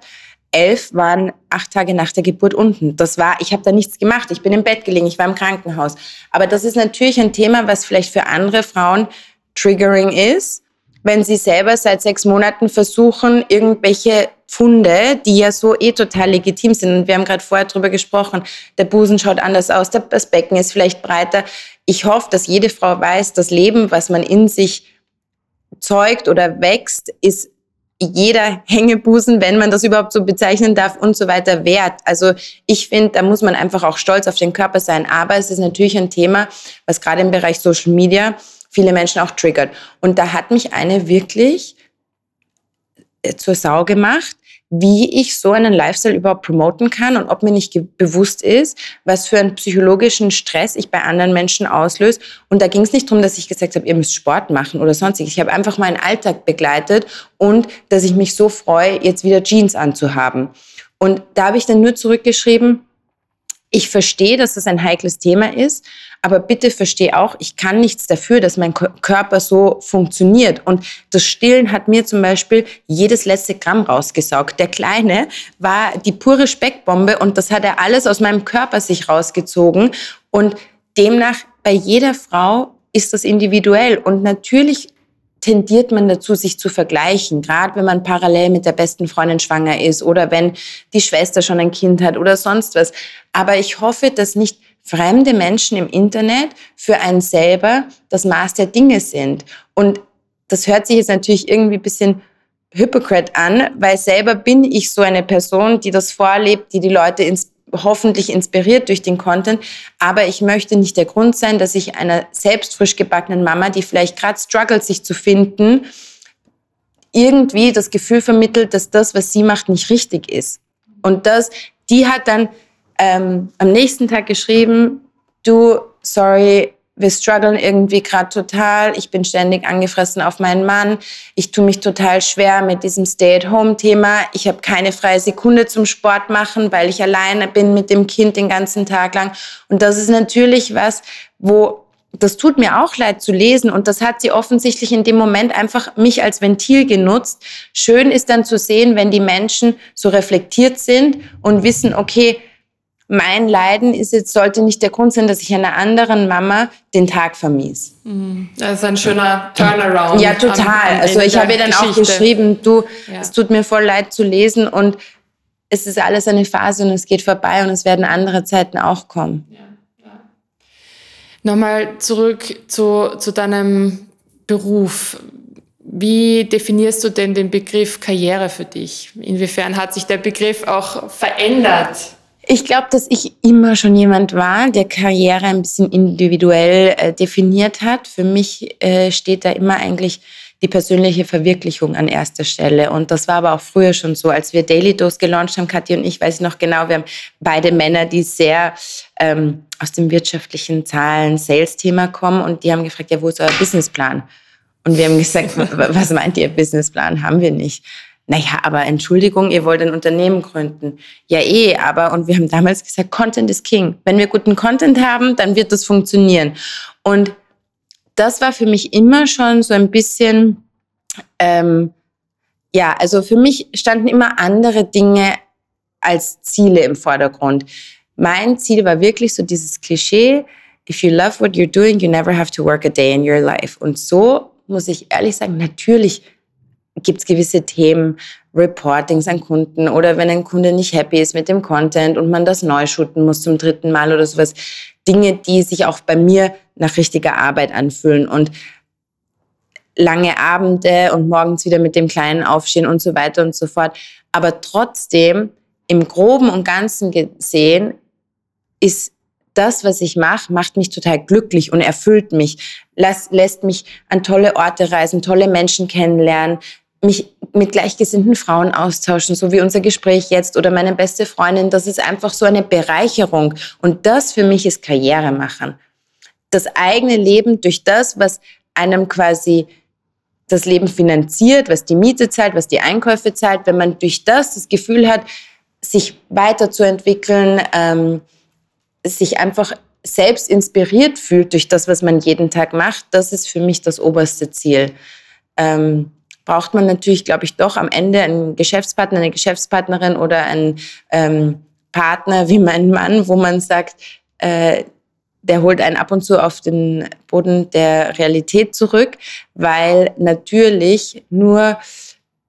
S2: elf waren acht Tage nach der Geburt unten. Das war, ich habe da nichts gemacht. Ich bin im Bett gelegen, ich war im Krankenhaus. Aber das ist natürlich ein Thema, was vielleicht für andere Frauen triggering ist, wenn sie selber seit sechs Monaten versuchen, irgendwelche Pfunde, die ja so eh total legitim sind. Und wir haben gerade vorher drüber gesprochen, der Busen schaut anders aus, das Becken ist vielleicht breiter. Ich hoffe, dass jede Frau weiß, das Leben, was man in sich zeugt oder wächst, ist jeder Hängebusen, wenn man das überhaupt so bezeichnen darf und so weiter wert. Also ich finde, da muss man einfach auch stolz auf den Körper sein. Aber es ist natürlich ein Thema, was gerade im Bereich Social Media viele Menschen auch triggert. Und da hat mich eine wirklich zur Sau gemacht, wie ich so einen Lifestyle überhaupt promoten kann und ob mir nicht bewusst ist, was für einen psychologischen Stress ich bei anderen Menschen auslöse. Und da ging es nicht darum, dass ich gesagt habe, ihr müsst Sport machen oder sonstiges. Ich habe einfach meinen Alltag begleitet und dass ich mich so freue, jetzt wieder Jeans anzuhaben. Und da habe ich dann nur zurückgeschrieben, ich verstehe, dass das ein heikles Thema ist, aber bitte verstehe auch, ich kann nichts dafür, dass mein Körper so funktioniert. Und das Stillen hat mir zum Beispiel jedes letzte Gramm rausgesaugt. Der Kleine war die pure Speckbombe und das hat er alles aus meinem Körper sich rausgezogen. Und demnach bei jeder Frau ist das individuell. Und natürlich tendiert man dazu, sich zu vergleichen, gerade wenn man parallel mit der besten Freundin schwanger ist oder wenn die Schwester schon ein Kind hat oder sonst was. Aber ich hoffe, dass nicht fremde Menschen im Internet für einen selber das Maß der Dinge sind. Und das hört sich jetzt natürlich irgendwie ein bisschen hypocrite an, weil selber bin ich so eine Person, die das vorlebt, die die Leute ins hoffentlich inspiriert durch den Content. Aber ich möchte nicht der Grund sein, dass ich einer selbst frisch gebackenen Mama, die vielleicht gerade struggelt, sich zu finden, irgendwie das Gefühl vermittelt, dass das, was sie macht, nicht richtig ist. Und das, die hat dann ähm, am nächsten Tag geschrieben, du, sorry, wir strugglen irgendwie gerade total. Ich bin ständig angefressen auf meinen Mann. Ich tue mich total schwer mit diesem Stay-at-Home-Thema. Ich habe keine freie Sekunde zum Sport machen, weil ich alleine bin mit dem Kind den ganzen Tag lang. Und das ist natürlich was, wo das tut mir auch leid zu lesen und das hat sie offensichtlich in dem Moment einfach mich als Ventil genutzt. Schön ist dann zu sehen, wenn die Menschen so reflektiert sind und wissen, okay, mein Leiden ist jetzt, sollte nicht der Grund sein, dass ich einer anderen Mama den Tag vermies.
S1: Mhm. Das ist ein schöner Turnaround.
S2: Ja, total. Am, am also ich habe ihr dann Geschichte. auch geschrieben, du, ja. es tut mir voll leid zu lesen und es ist alles eine Phase und es geht vorbei und es werden andere Zeiten auch kommen. Ja, ja.
S1: Nochmal zurück zu, zu deinem Beruf. Wie definierst du denn den Begriff Karriere für dich? Inwiefern hat sich der Begriff auch verändert?
S2: Ich glaube, dass ich immer schon jemand war, der Karriere ein bisschen individuell äh, definiert hat. Für mich äh, steht da immer eigentlich die persönliche Verwirklichung an erster Stelle. Und das war aber auch früher schon so. Als wir Daily Dose gelauncht haben, Kathi und ich, weiß ich noch genau, wir haben beide Männer, die sehr ähm, aus dem wirtschaftlichen Zahlen, Sales-Thema kommen und die haben gefragt, ja, wo ist euer Businessplan? Und wir haben gesagt, was meint ihr, Businessplan? Haben wir nicht naja, aber Entschuldigung, ihr wollt ein Unternehmen gründen. Ja, eh, aber, und wir haben damals gesagt, Content is King. Wenn wir guten Content haben, dann wird das funktionieren. Und das war für mich immer schon so ein bisschen, ähm, ja, also für mich standen immer andere Dinge als Ziele im Vordergrund. Mein Ziel war wirklich so dieses Klischee, if you love what you're doing, you never have to work a day in your life. Und so muss ich ehrlich sagen, natürlich gibt es gewisse Themen, Reportings an Kunden oder wenn ein Kunde nicht happy ist mit dem Content und man das neu shooten muss zum dritten Mal oder sowas. Dinge, die sich auch bei mir nach richtiger Arbeit anfühlen und lange Abende und morgens wieder mit dem Kleinen aufstehen und so weiter und so fort. Aber trotzdem, im groben und ganzen gesehen, ist das, was ich mache, macht mich total glücklich und erfüllt mich, lässt mich an tolle Orte reisen, tolle Menschen kennenlernen, mich mit gleichgesinnten Frauen austauschen, so wie unser Gespräch jetzt oder meine beste Freundin, das ist einfach so eine Bereicherung. Und das für mich ist Karriere machen. Das eigene Leben durch das, was einem quasi das Leben finanziert, was die Miete zahlt, was die Einkäufe zahlt, wenn man durch das das Gefühl hat, sich weiterzuentwickeln, ähm, sich einfach selbst inspiriert fühlt durch das, was man jeden Tag macht, das ist für mich das oberste Ziel. Ähm, braucht man natürlich, glaube ich, doch am Ende einen Geschäftspartner, eine Geschäftspartnerin oder einen ähm, Partner wie mein Mann, wo man sagt, äh, der holt einen ab und zu auf den Boden der Realität zurück, weil natürlich nur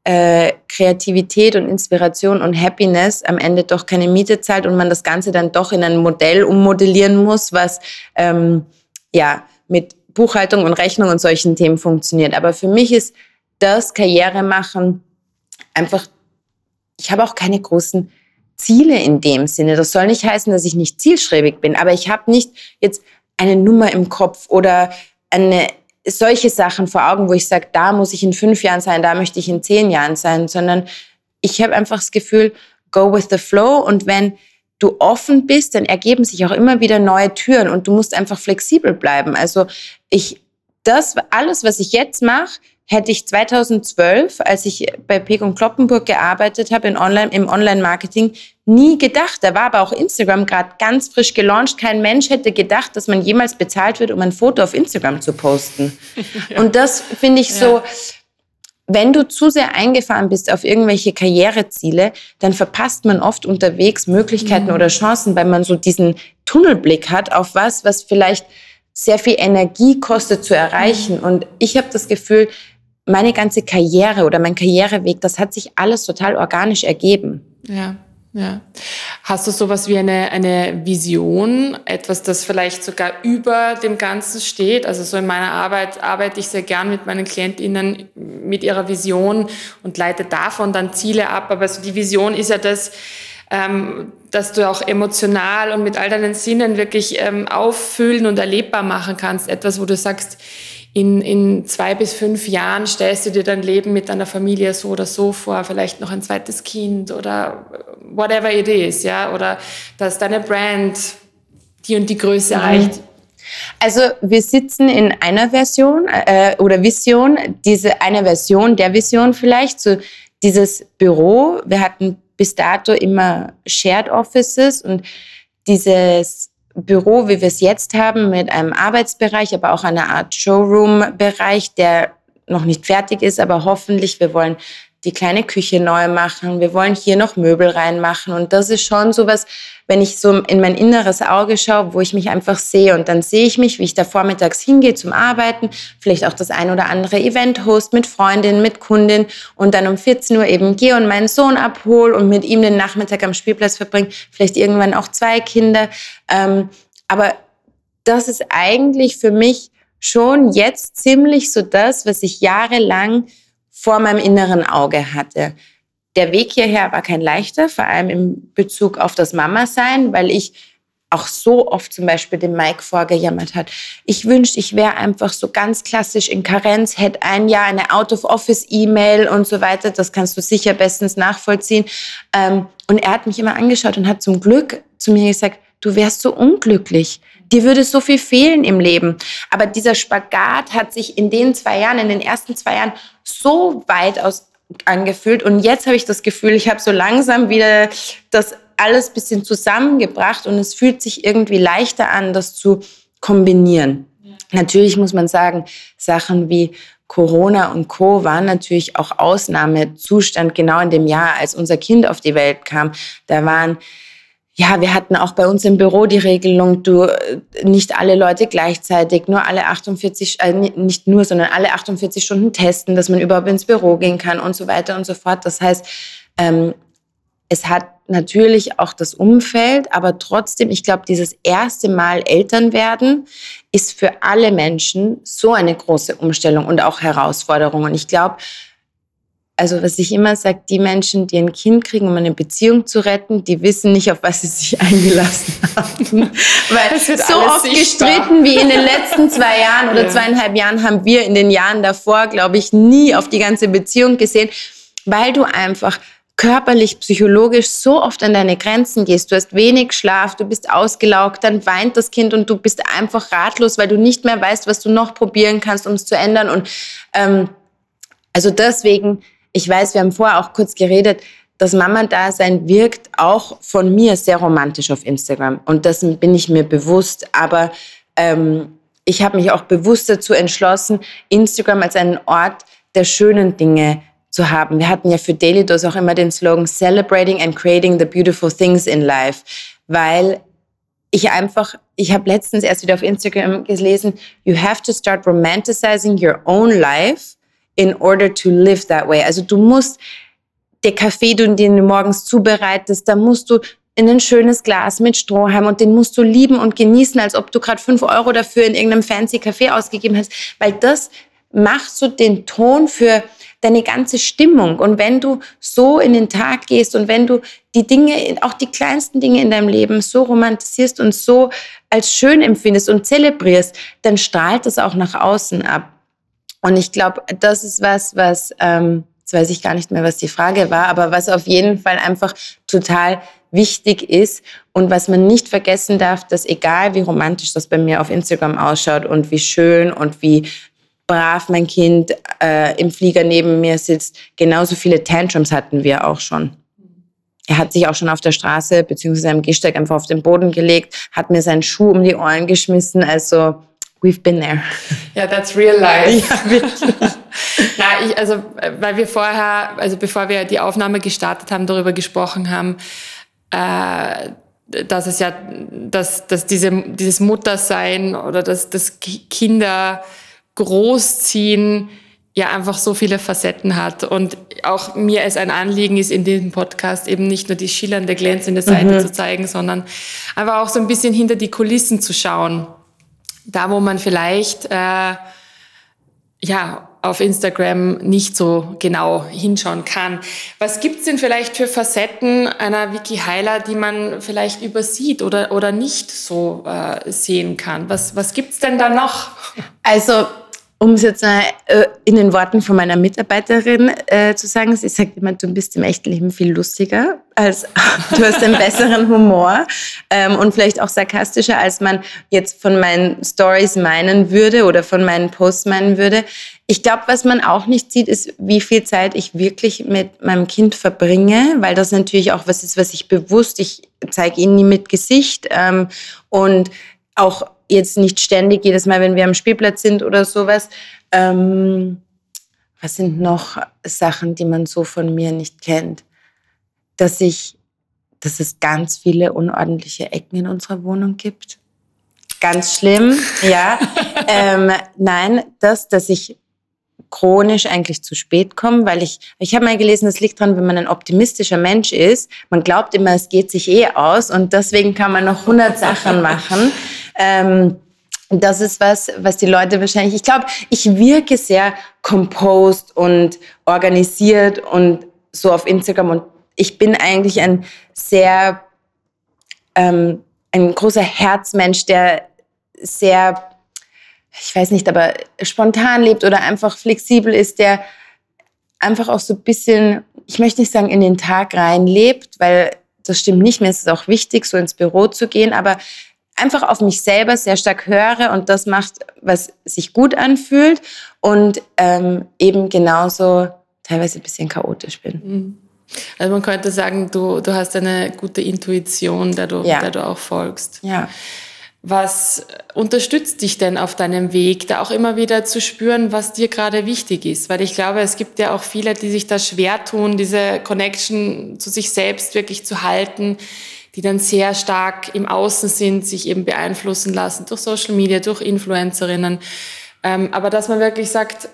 S2: äh, Kreativität und Inspiration und Happiness am Ende doch keine Miete zahlt und man das Ganze dann doch in ein Modell ummodellieren muss, was ähm, ja mit Buchhaltung und Rechnung und solchen Themen funktioniert. Aber für mich ist das Karriere machen einfach, ich habe auch keine großen Ziele in dem Sinne. Das soll nicht heißen, dass ich nicht zielstrebig bin, aber ich habe nicht jetzt eine Nummer im Kopf oder eine solche Sachen vor Augen, wo ich sage, da muss ich in fünf Jahren sein, da möchte ich in zehn Jahren sein, sondern ich habe einfach das Gefühl, go with the flow und wenn du offen bist, dann ergeben sich auch immer wieder neue Türen und du musst einfach flexibel bleiben. Also ich, das alles, was ich jetzt mache, hätte ich 2012, als ich bei Peg und Kloppenburg gearbeitet habe in Online, im Online-Marketing, nie gedacht. Da war aber auch Instagram gerade ganz frisch gelauncht. Kein Mensch hätte gedacht, dass man jemals bezahlt wird, um ein Foto auf Instagram zu posten. ja. Und das finde ich so, wenn du zu sehr eingefahren bist auf irgendwelche Karriereziele, dann verpasst man oft unterwegs Möglichkeiten mhm. oder Chancen, weil man so diesen Tunnelblick hat auf was, was vielleicht sehr viel Energie kostet zu erreichen. Mhm. Und ich habe das Gefühl, meine ganze Karriere oder mein Karriereweg, das hat sich alles total organisch ergeben.
S1: Ja. Ja. Hast du sowas wie eine, eine Vision, etwas, das vielleicht sogar über dem Ganzen steht? Also so in meiner Arbeit arbeite ich sehr gern mit meinen KlientInnen mit ihrer Vision und leite davon dann Ziele ab. Aber so die Vision ist ja das, ähm, dass du auch emotional und mit all deinen Sinnen wirklich ähm, auffüllen und erlebbar machen kannst. Etwas, wo du sagst, in, in zwei bis fünf Jahren stellst du dir dein Leben mit deiner Familie so oder so vor, vielleicht noch ein zweites Kind oder whatever it is, ja, oder dass deine Brand die und die Größe mhm. erreicht.
S2: Also wir sitzen in einer Version äh, oder Vision, diese eine Version der Vision vielleicht, so dieses Büro. Wir hatten bis dato immer Shared Offices und dieses Büro, wie wir es jetzt haben, mit einem Arbeitsbereich, aber auch einer Art Showroom-Bereich, der noch nicht fertig ist, aber hoffentlich, wir wollen die kleine Küche neu machen, wir wollen hier noch Möbel reinmachen. Und das ist schon sowas, wenn ich so in mein inneres Auge schaue, wo ich mich einfach sehe. Und dann sehe ich mich, wie ich da vormittags hingehe zum Arbeiten, vielleicht auch das ein oder andere Event host mit Freundin, mit Kundin und dann um 14 Uhr eben gehe und meinen Sohn abhole und mit ihm den Nachmittag am Spielplatz verbringe, vielleicht irgendwann auch zwei Kinder, ähm, aber das ist eigentlich für mich schon jetzt ziemlich so das, was ich jahrelang vor meinem inneren Auge hatte. Der Weg hierher war kein leichter, vor allem im Bezug auf das Mama-Sein, weil ich auch so oft zum Beispiel dem Mike vorgejammert hat. Ich wünschte, ich wäre einfach so ganz klassisch in Karenz, hätte ein Jahr eine Out-of-Office-E-Mail und so weiter. Das kannst du sicher bestens nachvollziehen. Ähm, und er hat mich immer angeschaut und hat zum Glück zu mir gesagt, du wärst so unglücklich. Dir würde so viel fehlen im Leben. Aber dieser Spagat hat sich in den zwei Jahren, in den ersten zwei Jahren so weit aus angefühlt. Und jetzt habe ich das Gefühl, ich habe so langsam wieder das alles bisschen zusammengebracht und es fühlt sich irgendwie leichter an, das zu kombinieren. Ja. Natürlich muss man sagen, Sachen wie Corona und Co. waren natürlich auch Ausnahmezustand genau in dem Jahr, als unser Kind auf die Welt kam. Da waren ja, wir hatten auch bei uns im Büro die Regelung, du nicht alle Leute gleichzeitig, nur alle 48, äh, nicht nur, sondern alle 48 Stunden testen, dass man überhaupt ins Büro gehen kann und so weiter und so fort. Das heißt, ähm, es hat natürlich auch das Umfeld, aber trotzdem, ich glaube, dieses erste Mal Eltern werden ist für alle Menschen so eine große Umstellung und auch Herausforderung. Und ich glaube, also was ich immer sage, die Menschen, die ein Kind kriegen, um eine Beziehung zu retten, die wissen nicht, auf was sie sich eingelassen haben. Weil so oft sichtbar. gestritten wie in den letzten zwei Jahren oder ja. zweieinhalb Jahren haben wir in den Jahren davor, glaube ich, nie auf die ganze Beziehung gesehen, weil du einfach körperlich, psychologisch so oft an deine Grenzen gehst. Du hast wenig Schlaf, du bist ausgelaugt, dann weint das Kind und du bist einfach ratlos, weil du nicht mehr weißt, was du noch probieren kannst, um es zu ändern. Und ähm, also deswegen ich weiß, wir haben vorher auch kurz geredet, das Mama-Dasein wirkt auch von mir sehr romantisch auf Instagram. Und das bin ich mir bewusst. Aber ähm, ich habe mich auch bewusst dazu entschlossen, Instagram als einen Ort der schönen Dinge zu haben. Wir hatten ja für Daily Dose auch immer den Slogan Celebrating and Creating the Beautiful Things in Life, weil ich einfach, ich habe letztens erst wieder auf Instagram gelesen, you have to start romanticizing your own life in order to live that way. Also du musst der Kaffee, den du morgens zubereitest, da musst du in ein schönes Glas mit Strohhalm und den musst du lieben und genießen, als ob du gerade fünf Euro dafür in irgendeinem fancy Kaffee ausgegeben hast, weil das macht so den Ton für deine ganze Stimmung. Und wenn du so in den Tag gehst und wenn du die Dinge, auch die kleinsten Dinge in deinem Leben so romantisierst und so als schön empfindest und zelebrierst, dann strahlt das auch nach außen ab. Und ich glaube, das ist was, was, ähm, jetzt weiß ich gar nicht mehr, was die Frage war, aber was auf jeden Fall einfach total wichtig ist und was man nicht vergessen darf, dass egal wie romantisch das bei mir auf Instagram ausschaut und wie schön und wie brav mein Kind äh, im Flieger neben mir sitzt, genauso viele Tantrums hatten wir auch schon. Er hat sich auch schon auf der Straße bzw. am Gehsteig einfach auf den Boden gelegt, hat mir seinen Schuh um die Ohren geschmissen. Also we've been there.
S1: Ja, that's real life. Ja, wirklich. Na, ich, also, weil wir vorher, also bevor wir die Aufnahme gestartet haben, darüber gesprochen haben, äh, dass es ja, dass, dass diese, dieses Muttersein oder dass, dass Kinder großziehen ja einfach so viele Facetten hat. Und auch mir es ein Anliegen ist, in diesem Podcast eben nicht nur die schillernde, glänzende Seite mhm. zu zeigen, sondern einfach auch so ein bisschen hinter die Kulissen zu schauen. Da, wo man vielleicht äh, ja auf Instagram nicht so genau hinschauen kann. Was gibt's denn vielleicht für Facetten einer Wiki Heiler, die man vielleicht übersieht oder, oder nicht so äh, sehen kann? Was, was gibt's denn da noch?
S2: Also um es jetzt äh, in den Worten von meiner Mitarbeiterin äh, zu sagen, sie sagt immer, du bist im echten Leben viel lustiger, als du hast einen besseren Humor ähm, und vielleicht auch sarkastischer, als man jetzt von meinen Stories meinen würde oder von meinen Posts meinen würde. Ich glaube, was man auch nicht sieht, ist, wie viel Zeit ich wirklich mit meinem Kind verbringe, weil das natürlich auch was ist, was ich bewusst, ich zeige ihn nie mit Gesicht ähm, und auch jetzt nicht ständig jedes Mal, wenn wir am Spielplatz sind oder sowas. Ähm, was sind noch Sachen, die man so von mir nicht kennt? Dass ich, dass es ganz viele unordentliche Ecken in unserer Wohnung gibt. Ganz schlimm, ja. ähm, nein, das, dass ich chronisch eigentlich zu spät komme, weil ich, ich habe mal gelesen, es liegt daran, wenn man ein optimistischer Mensch ist, man glaubt immer, es geht sich eh aus und deswegen kann man noch 100 Sachen machen. Ähm, das ist was, was die Leute wahrscheinlich, ich glaube, ich wirke sehr composed und organisiert und so auf Instagram und ich bin eigentlich ein sehr, ähm, ein großer Herzmensch, der sehr ich weiß nicht, aber spontan lebt oder einfach flexibel ist, der einfach auch so ein bisschen, ich möchte nicht sagen, in den Tag rein lebt, weil das stimmt nicht. Ist es auch wichtig, so ins Büro zu gehen, aber einfach auf mich selber sehr stark höre und das macht, was sich gut anfühlt und ähm, eben genauso teilweise ein bisschen chaotisch bin. Mhm.
S1: Also man könnte sagen, du, du hast eine gute Intuition, der du, ja. der du auch folgst.
S2: Ja.
S1: Was unterstützt dich denn auf deinem Weg, da auch immer wieder zu spüren, was dir gerade wichtig ist? Weil ich glaube, es gibt ja auch viele, die sich da schwer tun, diese Connection zu sich selbst wirklich zu halten, die dann sehr stark im Außen sind, sich eben beeinflussen lassen durch Social Media, durch Influencerinnen. Ähm, aber dass man wirklich sagt,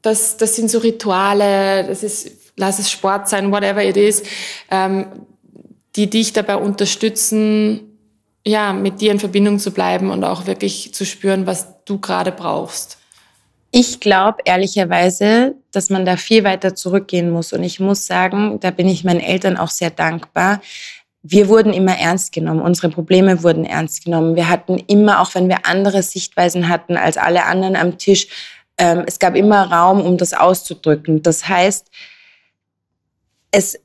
S1: das, das sind so Rituale, das ist, lass es Sport sein, whatever it is, ähm, die dich dabei unterstützen, ja, mit dir in Verbindung zu bleiben und auch wirklich zu spüren, was du gerade brauchst?
S2: Ich glaube ehrlicherweise, dass man da viel weiter zurückgehen muss. Und ich muss sagen, da bin ich meinen Eltern auch sehr dankbar. Wir wurden immer ernst genommen. Unsere Probleme wurden ernst genommen. Wir hatten immer, auch wenn wir andere Sichtweisen hatten als alle anderen am Tisch, ähm, es gab immer Raum, um das auszudrücken. Das heißt, es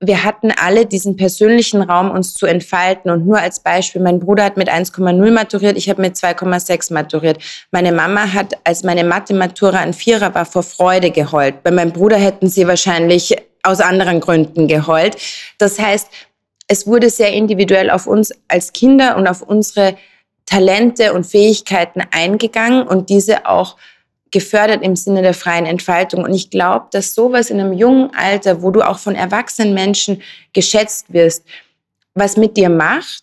S2: wir hatten alle diesen persönlichen Raum, uns zu entfalten. Und nur als Beispiel, mein Bruder hat mit 1,0 maturiert, ich habe mit 2,6 maturiert. Meine Mama hat, als meine Mathe-Matura ein Vierer war, vor Freude geheult. Bei meinem Bruder hätten sie wahrscheinlich aus anderen Gründen geheult. Das heißt, es wurde sehr individuell auf uns als Kinder und auf unsere Talente und Fähigkeiten eingegangen und diese auch gefördert im Sinne der freien Entfaltung. Und ich glaube, dass sowas in einem jungen Alter, wo du auch von erwachsenen Menschen geschätzt wirst, was mit dir macht,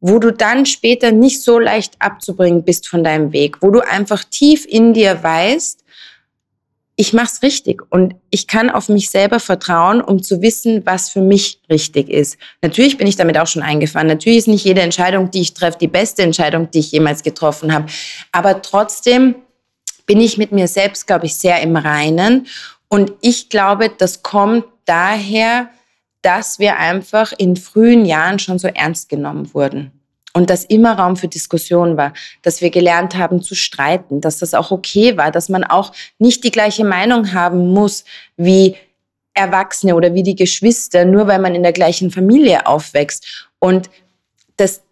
S2: wo du dann später nicht so leicht abzubringen bist von deinem Weg, wo du einfach tief in dir weißt, ich mache es richtig und ich kann auf mich selber vertrauen, um zu wissen, was für mich richtig ist. Natürlich bin ich damit auch schon eingefahren. Natürlich ist nicht jede Entscheidung, die ich treffe, die beste Entscheidung, die ich jemals getroffen habe. Aber trotzdem bin ich mit mir selbst, glaube ich, sehr im Reinen. Und ich glaube, das kommt daher, dass wir einfach in frühen Jahren schon so ernst genommen wurden und dass immer Raum für Diskussion war, dass wir gelernt haben zu streiten, dass das auch okay war, dass man auch nicht die gleiche Meinung haben muss wie Erwachsene oder wie die Geschwister, nur weil man in der gleichen Familie aufwächst. Und dass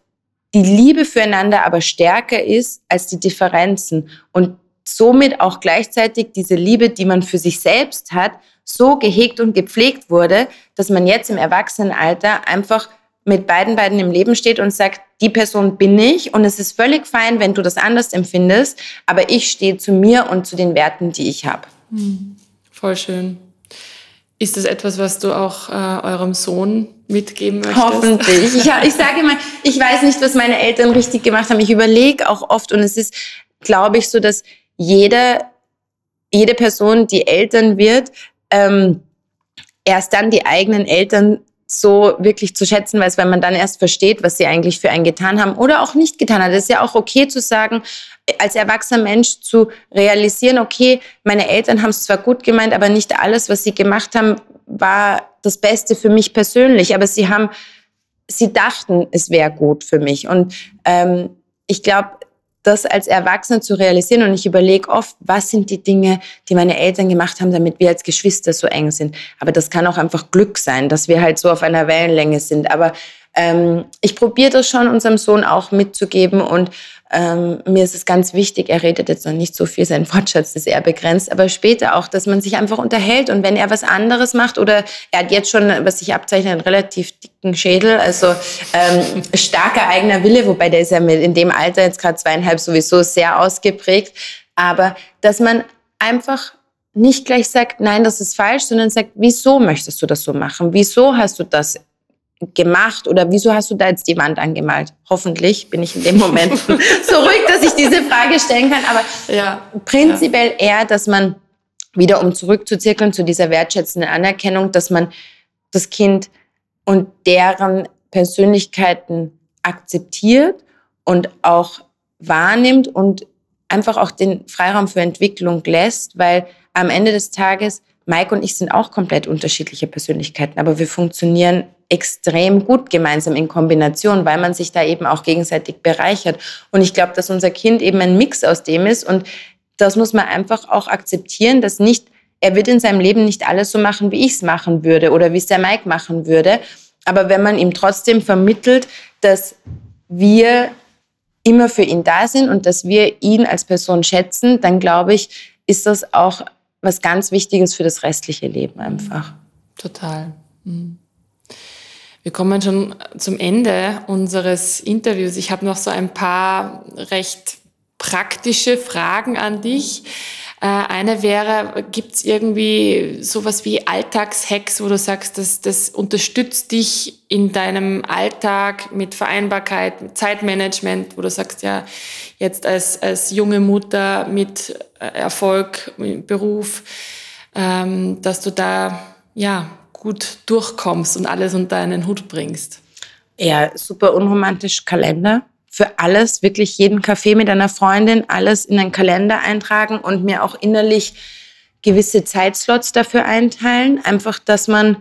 S2: die Liebe füreinander aber stärker ist als die Differenzen und somit auch gleichzeitig diese Liebe, die man für sich selbst hat, so gehegt und gepflegt wurde, dass man jetzt im Erwachsenenalter einfach mit beiden beiden im Leben steht und sagt, die Person bin ich und es ist völlig fein, wenn du das anders empfindest, aber ich stehe zu mir und zu den Werten, die ich habe.
S1: Hm, voll schön. Ist das etwas, was du auch äh, eurem Sohn mitgeben möchtest?
S2: Hoffentlich. Ich, ich sage immer, ich weiß nicht, was meine Eltern richtig gemacht haben. Ich überlege auch oft und es ist, glaube ich, so, dass jeder, jede Person, die Eltern wird, ähm, erst dann die eigenen Eltern so wirklich zu schätzen weiß, weil man dann erst versteht, was sie eigentlich für einen getan haben oder auch nicht getan hat. Es ist ja auch okay zu sagen, als erwachsener Mensch zu realisieren, okay, meine Eltern haben es zwar gut gemeint, aber nicht alles, was sie gemacht haben, war das Beste für mich persönlich. Aber sie haben, sie dachten, es wäre gut für mich. Und ähm, ich glaube, das als Erwachsener zu realisieren und ich überlege oft, was sind die Dinge, die meine Eltern gemacht haben, damit wir als Geschwister so eng sind. Aber das kann auch einfach Glück sein, dass wir halt so auf einer Wellenlänge sind. Aber ähm, ich probiere das schon unserem Sohn auch mitzugeben und ähm, mir ist es ganz wichtig, er redet jetzt noch nicht so viel, sein Wortschatz ist eher begrenzt, aber später auch, dass man sich einfach unterhält und wenn er was anderes macht oder er hat jetzt schon, was sich abzeichnet, einen relativ dicken Schädel, also ähm, starker eigener Wille, wobei der ist ja mit in dem Alter jetzt gerade zweieinhalb sowieso sehr ausgeprägt, aber dass man einfach nicht gleich sagt, nein, das ist falsch, sondern sagt, wieso möchtest du das so machen? Wieso hast du das gemacht oder wieso hast du da jetzt die Wand angemalt? Hoffentlich bin ich in dem Moment so ruhig, dass ich diese Frage stellen kann. Aber ja, prinzipiell ja. eher, dass man wieder um zurückzuzirkeln zu dieser wertschätzenden Anerkennung, dass man das Kind und deren Persönlichkeiten akzeptiert und auch wahrnimmt und einfach auch den Freiraum für Entwicklung lässt, weil am Ende des Tages Mike und ich sind auch komplett unterschiedliche Persönlichkeiten, aber wir funktionieren extrem gut gemeinsam in Kombination, weil man sich da eben auch gegenseitig bereichert. Und ich glaube, dass unser Kind eben ein Mix aus dem ist und das muss man einfach auch akzeptieren, dass nicht, er wird in seinem Leben nicht alles so machen, wie ich es machen würde oder wie es der Mike machen würde. Aber wenn man ihm trotzdem vermittelt, dass wir immer für ihn da sind und dass wir ihn als Person schätzen, dann glaube ich, ist das auch was ganz Wichtiges für das restliche Leben einfach.
S1: Total. Mhm. Wir kommen schon zum Ende unseres Interviews. Ich habe noch so ein paar recht praktische Fragen an dich. Äh, eine wäre, gibt es irgendwie sowas wie Alltagshacks, wo du sagst, das, das unterstützt dich in deinem Alltag mit Vereinbarkeit, mit Zeitmanagement, wo du sagst, ja, jetzt als, als junge Mutter mit äh, Erfolg, mit Beruf, ähm, dass du da ja gut durchkommst und alles unter einen Hut bringst?
S2: Ja, super unromantisch Kalender. Für alles, wirklich jeden Kaffee mit einer Freundin, alles in einen Kalender eintragen und mir auch innerlich gewisse Zeitslots dafür einteilen. Einfach, dass man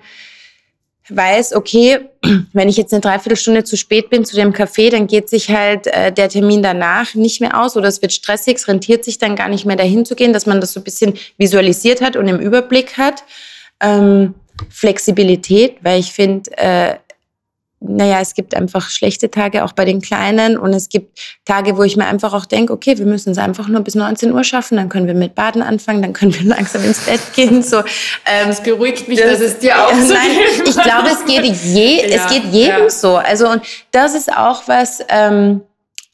S2: weiß, okay, wenn ich jetzt eine Dreiviertelstunde zu spät bin zu dem Café, dann geht sich halt äh, der Termin danach nicht mehr aus oder es wird stressig, es rentiert sich dann gar nicht mehr dahin zu gehen, dass man das so ein bisschen visualisiert hat und im Überblick hat. Ähm, Flexibilität, weil ich finde, äh, naja, es gibt einfach schlechte Tage auch bei den Kleinen und es gibt Tage, wo ich mir einfach auch denke, okay, wir müssen es einfach nur bis 19 Uhr schaffen, dann können wir mit Baden anfangen, dann können wir langsam ins Bett gehen. So,
S1: ähm, das beruhigt mich, das, dass es dir auch so
S2: Nein, ich glaube, es geht, je, ja, es geht jedem ja. so. Also und das ist auch was ähm,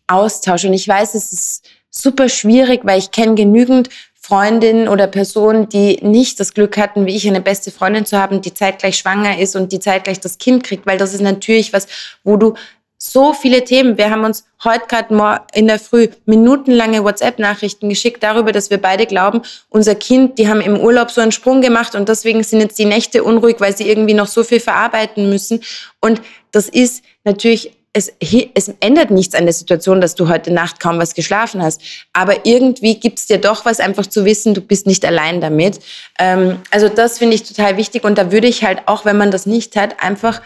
S2: Austausch und ich weiß, es ist super schwierig, weil ich kenne genügend Freundin oder Person, die nicht das Glück hatten, wie ich, eine beste Freundin zu haben, die zeitgleich schwanger ist und die zeitgleich das Kind kriegt, weil das ist natürlich was, wo du so viele Themen. Wir haben uns heute gerade in der Früh minutenlange WhatsApp-Nachrichten geschickt darüber, dass wir beide glauben, unser Kind, die haben im Urlaub so einen Sprung gemacht und deswegen sind jetzt die Nächte unruhig, weil sie irgendwie noch so viel verarbeiten müssen. Und das ist natürlich es, es ändert nichts an der Situation, dass du heute Nacht kaum was geschlafen hast. Aber irgendwie gibt es dir doch was, einfach zu wissen, du bist nicht allein damit. Ähm, also das finde ich total wichtig. Und da würde ich halt, auch wenn man das nicht hat, einfach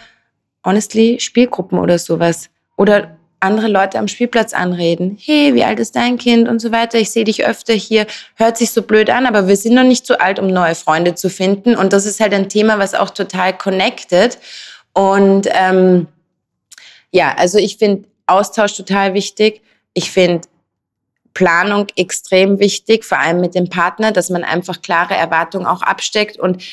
S2: honestly Spielgruppen oder sowas. Oder andere Leute am Spielplatz anreden. Hey, wie alt ist dein Kind und so weiter. Ich sehe dich öfter hier. Hört sich so blöd an, aber wir sind noch nicht so alt, um neue Freunde zu finden. Und das ist halt ein Thema, was auch total connected. Und ähm, ja, also ich finde Austausch total wichtig. Ich finde Planung extrem wichtig, vor allem mit dem Partner, dass man einfach klare Erwartungen auch absteckt. Und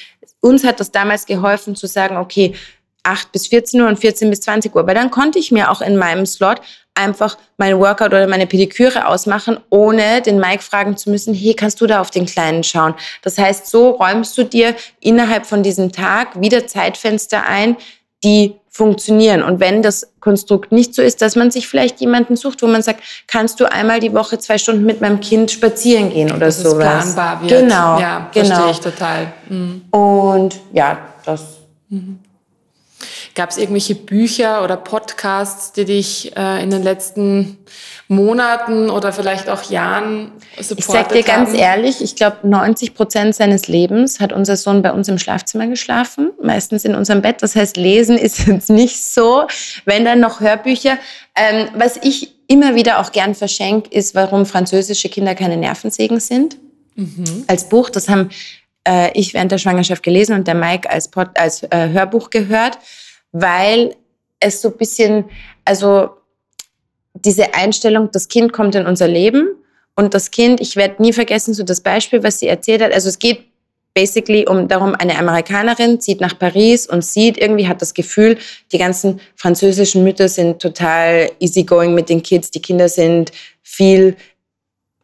S2: uns hat das damals geholfen zu sagen, okay, 8 bis 14 Uhr und 14 bis 20 Uhr. Weil dann konnte ich mir auch in meinem Slot einfach mein Workout oder meine Pediküre ausmachen, ohne den Mike fragen zu müssen, hey, kannst du da auf den Kleinen schauen? Das heißt, so räumst du dir innerhalb von diesem Tag wieder Zeitfenster ein, die funktionieren. Und wenn das Konstrukt nicht so ist, dass man sich vielleicht jemanden sucht, wo man sagt, kannst du einmal die Woche zwei Stunden mit meinem Kind spazieren gehen oder
S1: dass
S2: sowas.
S1: Es planbar wird.
S2: Genau,
S1: ja,
S2: genau.
S1: verstehe ich total.
S2: Mhm. Und ja, das.
S1: Mhm. Gab es irgendwelche Bücher oder Podcasts, die dich äh, in den letzten Monaten oder vielleicht auch Jahren supportet
S2: Ich sag dir ganz ehrlich, ich glaube, 90 Prozent seines Lebens hat unser Sohn bei uns im Schlafzimmer geschlafen, meistens in unserem Bett. Das heißt, Lesen ist jetzt nicht so. Wenn dann noch Hörbücher. Ähm, was ich immer wieder auch gern verschenke, ist, warum französische Kinder keine Nervensägen sind. Mhm. Als Buch, das haben äh, ich während der Schwangerschaft gelesen und der Mike als, Pod, als äh, Hörbuch gehört weil es so ein bisschen, also diese Einstellung, das Kind kommt in unser Leben und das Kind, ich werde nie vergessen, so das Beispiel, was sie erzählt hat, also es geht basically um darum, eine Amerikanerin zieht nach Paris und sieht, irgendwie hat das Gefühl, die ganzen französischen Mütter sind total easygoing mit den Kids, die Kinder sind viel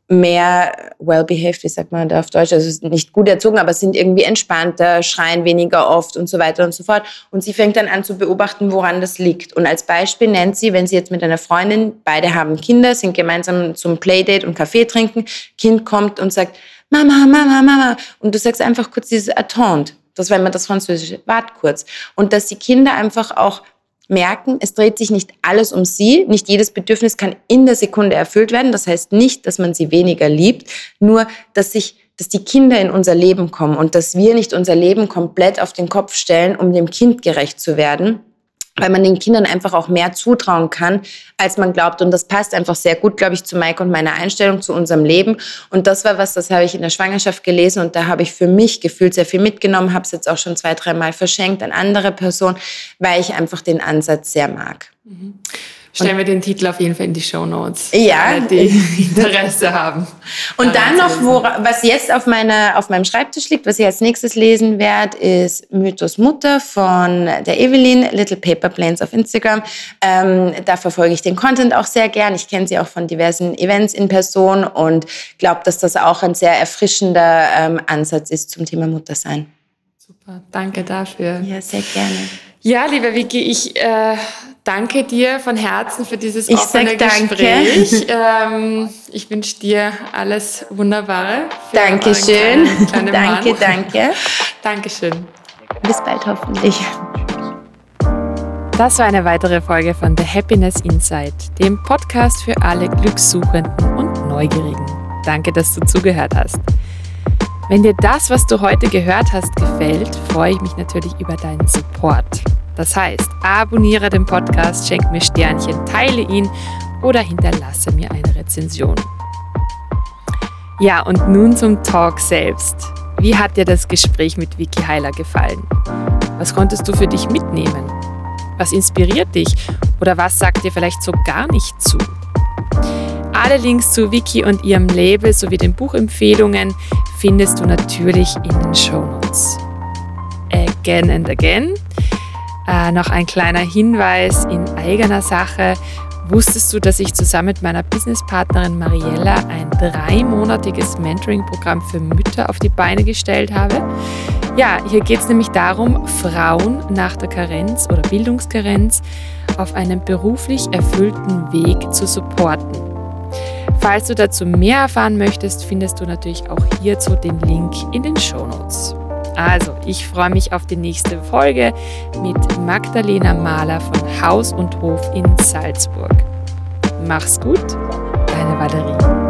S2: mehr well-behaved, wie sagt man da auf Deutsch, also nicht gut erzogen, aber sind irgendwie entspannter, schreien weniger oft und so weiter und so fort. Und sie fängt dann an zu beobachten, woran das liegt. Und als Beispiel nennt sie, wenn sie jetzt mit einer Freundin, beide haben Kinder, sind gemeinsam zum Playdate und Kaffee trinken, Kind kommt und sagt, Mama, Mama, Mama. Und du sagst einfach kurz dieses Attente. Das war immer das Französische. Wart kurz. Und dass die Kinder einfach auch merken, es dreht sich nicht alles um sie. Nicht jedes Bedürfnis kann in der Sekunde erfüllt werden. Das heißt nicht, dass man sie weniger liebt, nur dass sich dass die Kinder in unser Leben kommen und dass wir nicht unser Leben komplett auf den Kopf stellen, um dem Kind gerecht zu werden, weil man den Kindern einfach auch mehr zutrauen kann, als man glaubt. Und das passt einfach sehr gut, glaube ich, zu Mike und meiner Einstellung zu unserem Leben. Und das war was, das habe ich in der Schwangerschaft gelesen und da habe ich für mich gefühlt sehr viel mitgenommen, habe es jetzt auch schon zwei, dreimal verschenkt an andere Personen, weil ich einfach den Ansatz sehr mag.
S1: Mhm. Stellen wir den Titel auf jeden Fall in die Show Notes.
S2: Ja.
S1: Die Interesse haben.
S2: Und dann noch, wo, was jetzt auf, meiner, auf meinem Schreibtisch liegt, was ich als nächstes lesen werde, ist Mythos Mutter von der Evelyn, Little Paper Planes auf Instagram. Ähm, da verfolge ich den Content auch sehr gern. Ich kenne sie auch von diversen Events in Person und glaube, dass das auch ein sehr erfrischender ähm, Ansatz ist zum Thema Muttersein.
S1: Super, danke dafür.
S2: Ja, sehr gerne.
S1: Ja, liebe Vicky, ich äh, danke dir von Herzen für dieses
S2: ich
S1: offene Gespräch. Ähm, ich wünsche dir alles Wunderbare.
S2: Dankeschön. Kleinen, kleinen danke, Mann. danke.
S1: Dankeschön.
S2: Bis bald hoffentlich.
S1: Das war eine weitere Folge von The Happiness Insight, dem Podcast für alle Glückssuchenden und Neugierigen. Danke, dass du zugehört hast. Wenn dir das, was du heute gehört hast, gefällt, freue ich mich natürlich über deinen Support. Das heißt, abonniere den Podcast, schenk mir Sternchen, teile ihn oder hinterlasse mir eine Rezension. Ja, und nun zum Talk selbst. Wie hat dir das Gespräch mit Vicky Heiler gefallen? Was konntest du für dich mitnehmen? Was inspiriert dich oder was sagt dir vielleicht so gar nicht zu? Alle Links zu Vicky und ihrem Label sowie den Buchempfehlungen findest du natürlich in den Show Notes. Again and again. Äh, noch ein kleiner Hinweis in eigener Sache. Wusstest du, dass ich zusammen mit meiner Businesspartnerin Mariella ein dreimonatiges Mentoring-Programm für Mütter auf die Beine gestellt habe? Ja, hier geht es nämlich darum, Frauen nach der Karenz oder Bildungskarenz auf einem beruflich erfüllten Weg zu supporten. Falls du dazu mehr erfahren möchtest, findest du natürlich auch hierzu den Link in den Show Notes. Also, ich freue mich auf die nächste Folge mit Magdalena Mahler von Haus und Hof in Salzburg. Mach's gut, deine Valerie.